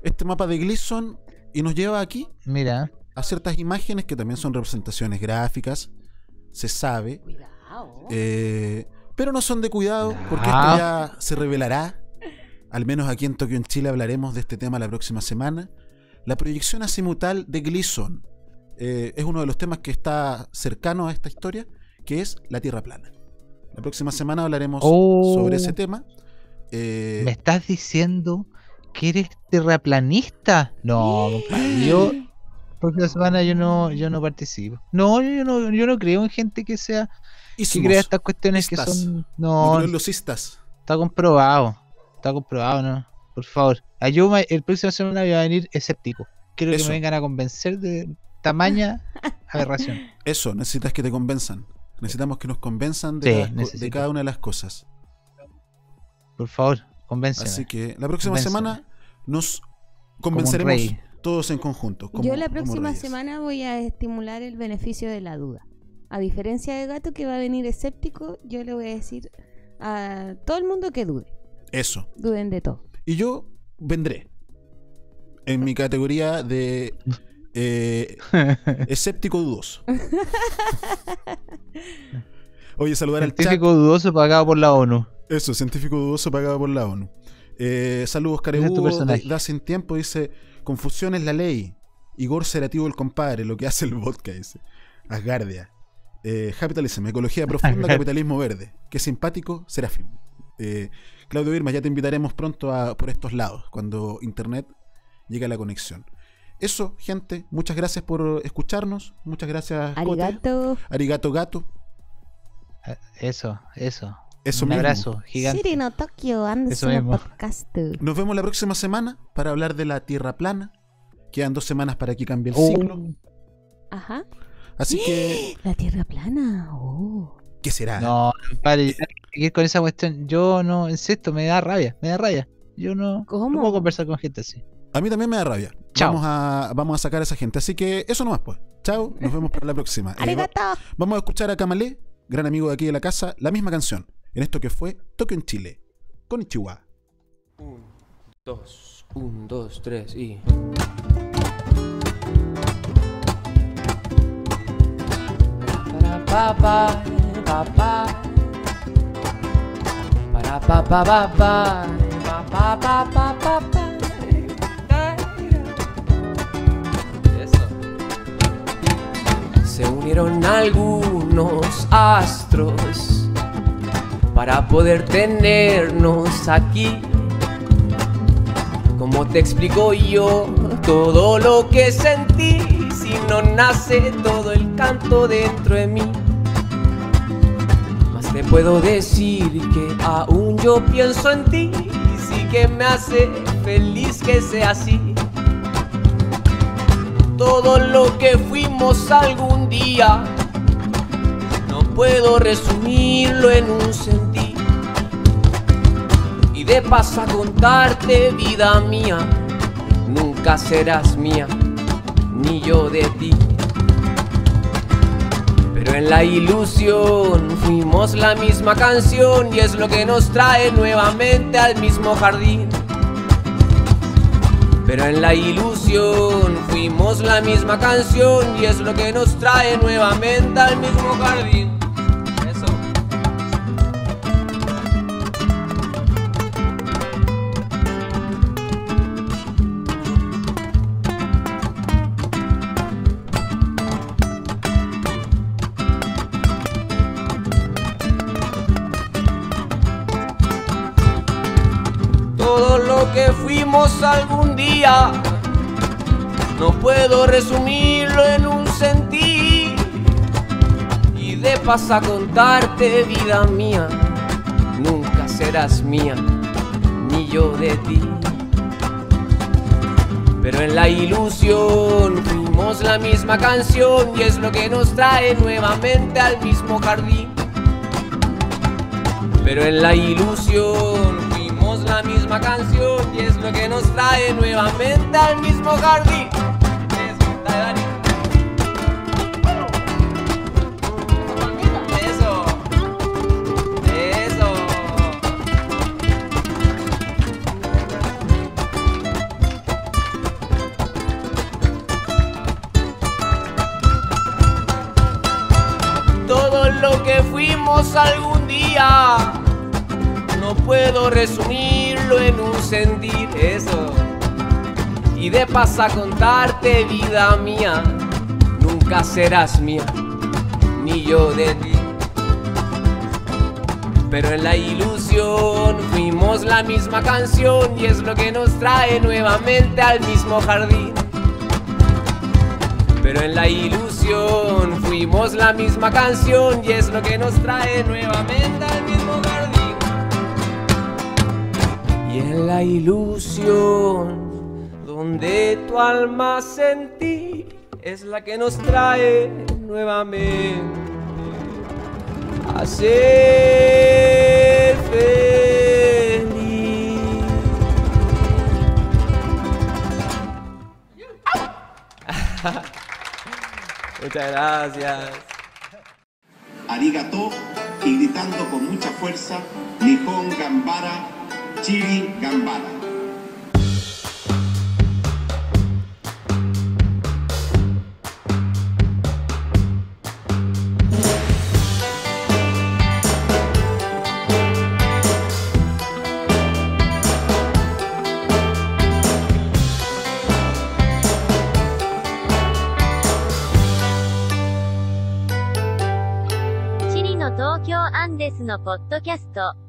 Este mapa de Gleason y nos lleva aquí Mira. a ciertas imágenes que también son representaciones gráficas, se sabe. Eh, pero no son de cuidado porque esto Cuidado. ya se revelará. Al menos aquí en Tokio, en Chile, hablaremos de este tema la próxima semana. La proyección azimutal de Gleason eh, es uno de los temas que está cercano a esta historia, que es la Tierra plana. La próxima semana hablaremos Oh. sobre ese tema. Eh, ¿Me estás diciendo que eres terraplanista? No, compadre, yo próxima semana yo no, yo no participo. No, yo no, yo no creo en gente que sea que Ismos, crea estas cuestiones que son No no, creo en los istas. está comprobado, está comprobado, no. Por favor, ayúdame, el próximo semana voy a venir escéptico. Quiero que me vengan a convencer de tamaña aberración. Eso, necesitas que te convenzan. Necesitamos que nos convenzan de, Sí, cada una de las cosas. Por favor, convénceme. Así que la próxima Convénceme. semana nos convenceremos todos en conjunto. como- Yo la próxima semana voy a estimular el beneficio de la duda. A diferencia de Gato que va a venir escéptico, yo le voy a decir a todo el mundo que dude. Eso. Duden de todo. Y yo vendré en mi categoría de eh, escéptico dudoso. Oye, saludar al chat. Científico dudoso pagado por la ONU. Eso, científico dudoso pagado por la ONU. Eh, saludos, personaje. Da, sin tiempo, dice: Confusión es la ley. Igor Serativo, el compadre, lo que hace el vodka, dice. Asgardia. Eh, Capitalism, ecología profunda, capitalismo verde. Qué simpático, Serafín. Eh, Claudio Birma, ya te invitaremos pronto a, por estos lados, cuando internet llegue a la conexión. Eso, gente, muchas gracias por escucharnos. Muchas gracias, Cote. Arigato. Arigato gato. Eso, eso. Eso Un mismo. abrazo gigante. Siri no Tokio, mismo. podcast. Nos vemos la próxima semana para hablar de la Tierra plana. Quedan dos semanas para que cambie el Oh. ciclo. Ajá. Así que, La tierra plana. Oh. ¿qué será? No, compadre, ya seguir con esa cuestión. Yo no, insisto, me da rabia, me da rabia. Yo no, ¿Cómo? no puedo conversar con gente así. A mí también me da rabia. Chao. Vamos a, vamos a sacar a esa gente. Así que eso nomás, pues. Chao, nos vemos para la próxima. Eh, va- vamos a escuchar a Kamalé, gran amigo de aquí de la casa, la misma canción. En esto que fue Tokio en Chile. Con Ichiwa. Dos, un, dos, tres y. Para pa pa pa pa. Para pa pa pa pa. Pa pa pa pa pa pa. Eso. Se unieron algunos astros para poder tenernos aquí. ¿Cómo te explico yo todo lo que sentí si no nace todo el canto dentro de mí? Más te puedo decir que aún yo pienso en ti y sí que me hace feliz que sea así. Todo lo que fuimos algún día, puedo resumirlo en un sentir. Y de paso a contarte, vida mía, nunca serás mía, ni yo de ti. Pero en la ilusión fuimos la misma canción y es lo que nos trae nuevamente al mismo jardín. Pero en la ilusión fuimos la misma canción y es lo que nos trae nuevamente al mismo jardín. Fuimos algún día, no puedo resumirlo en un sentir. Y de paso a contarte, vida mía, nunca serás mía, ni yo de ti. Pero en la ilusión fuimos la misma canción y es lo que nos trae nuevamente al mismo jardín. Pero en la ilusión la misma canción y es lo que nos trae nuevamente al mismo jardín. Todo lo que fuimos algún día no puedo un sentir eso. Y de paso a contarte, vida mía, nunca serás mía, ni yo de ti. Pero en la ilusión fuimos la misma canción y es lo que nos trae nuevamente al mismo jardín. Pero en la ilusión fuimos la misma canción y es lo que nos trae nuevamente En la ilusión donde tu alma sentí es la que nos trae nuevamente a ser feliz. Muchas gracias. Arigato y gritando con mucha fuerza, Nihon Gambara, Chiri Gambara. Chile の東京アンデスのポッドキャスト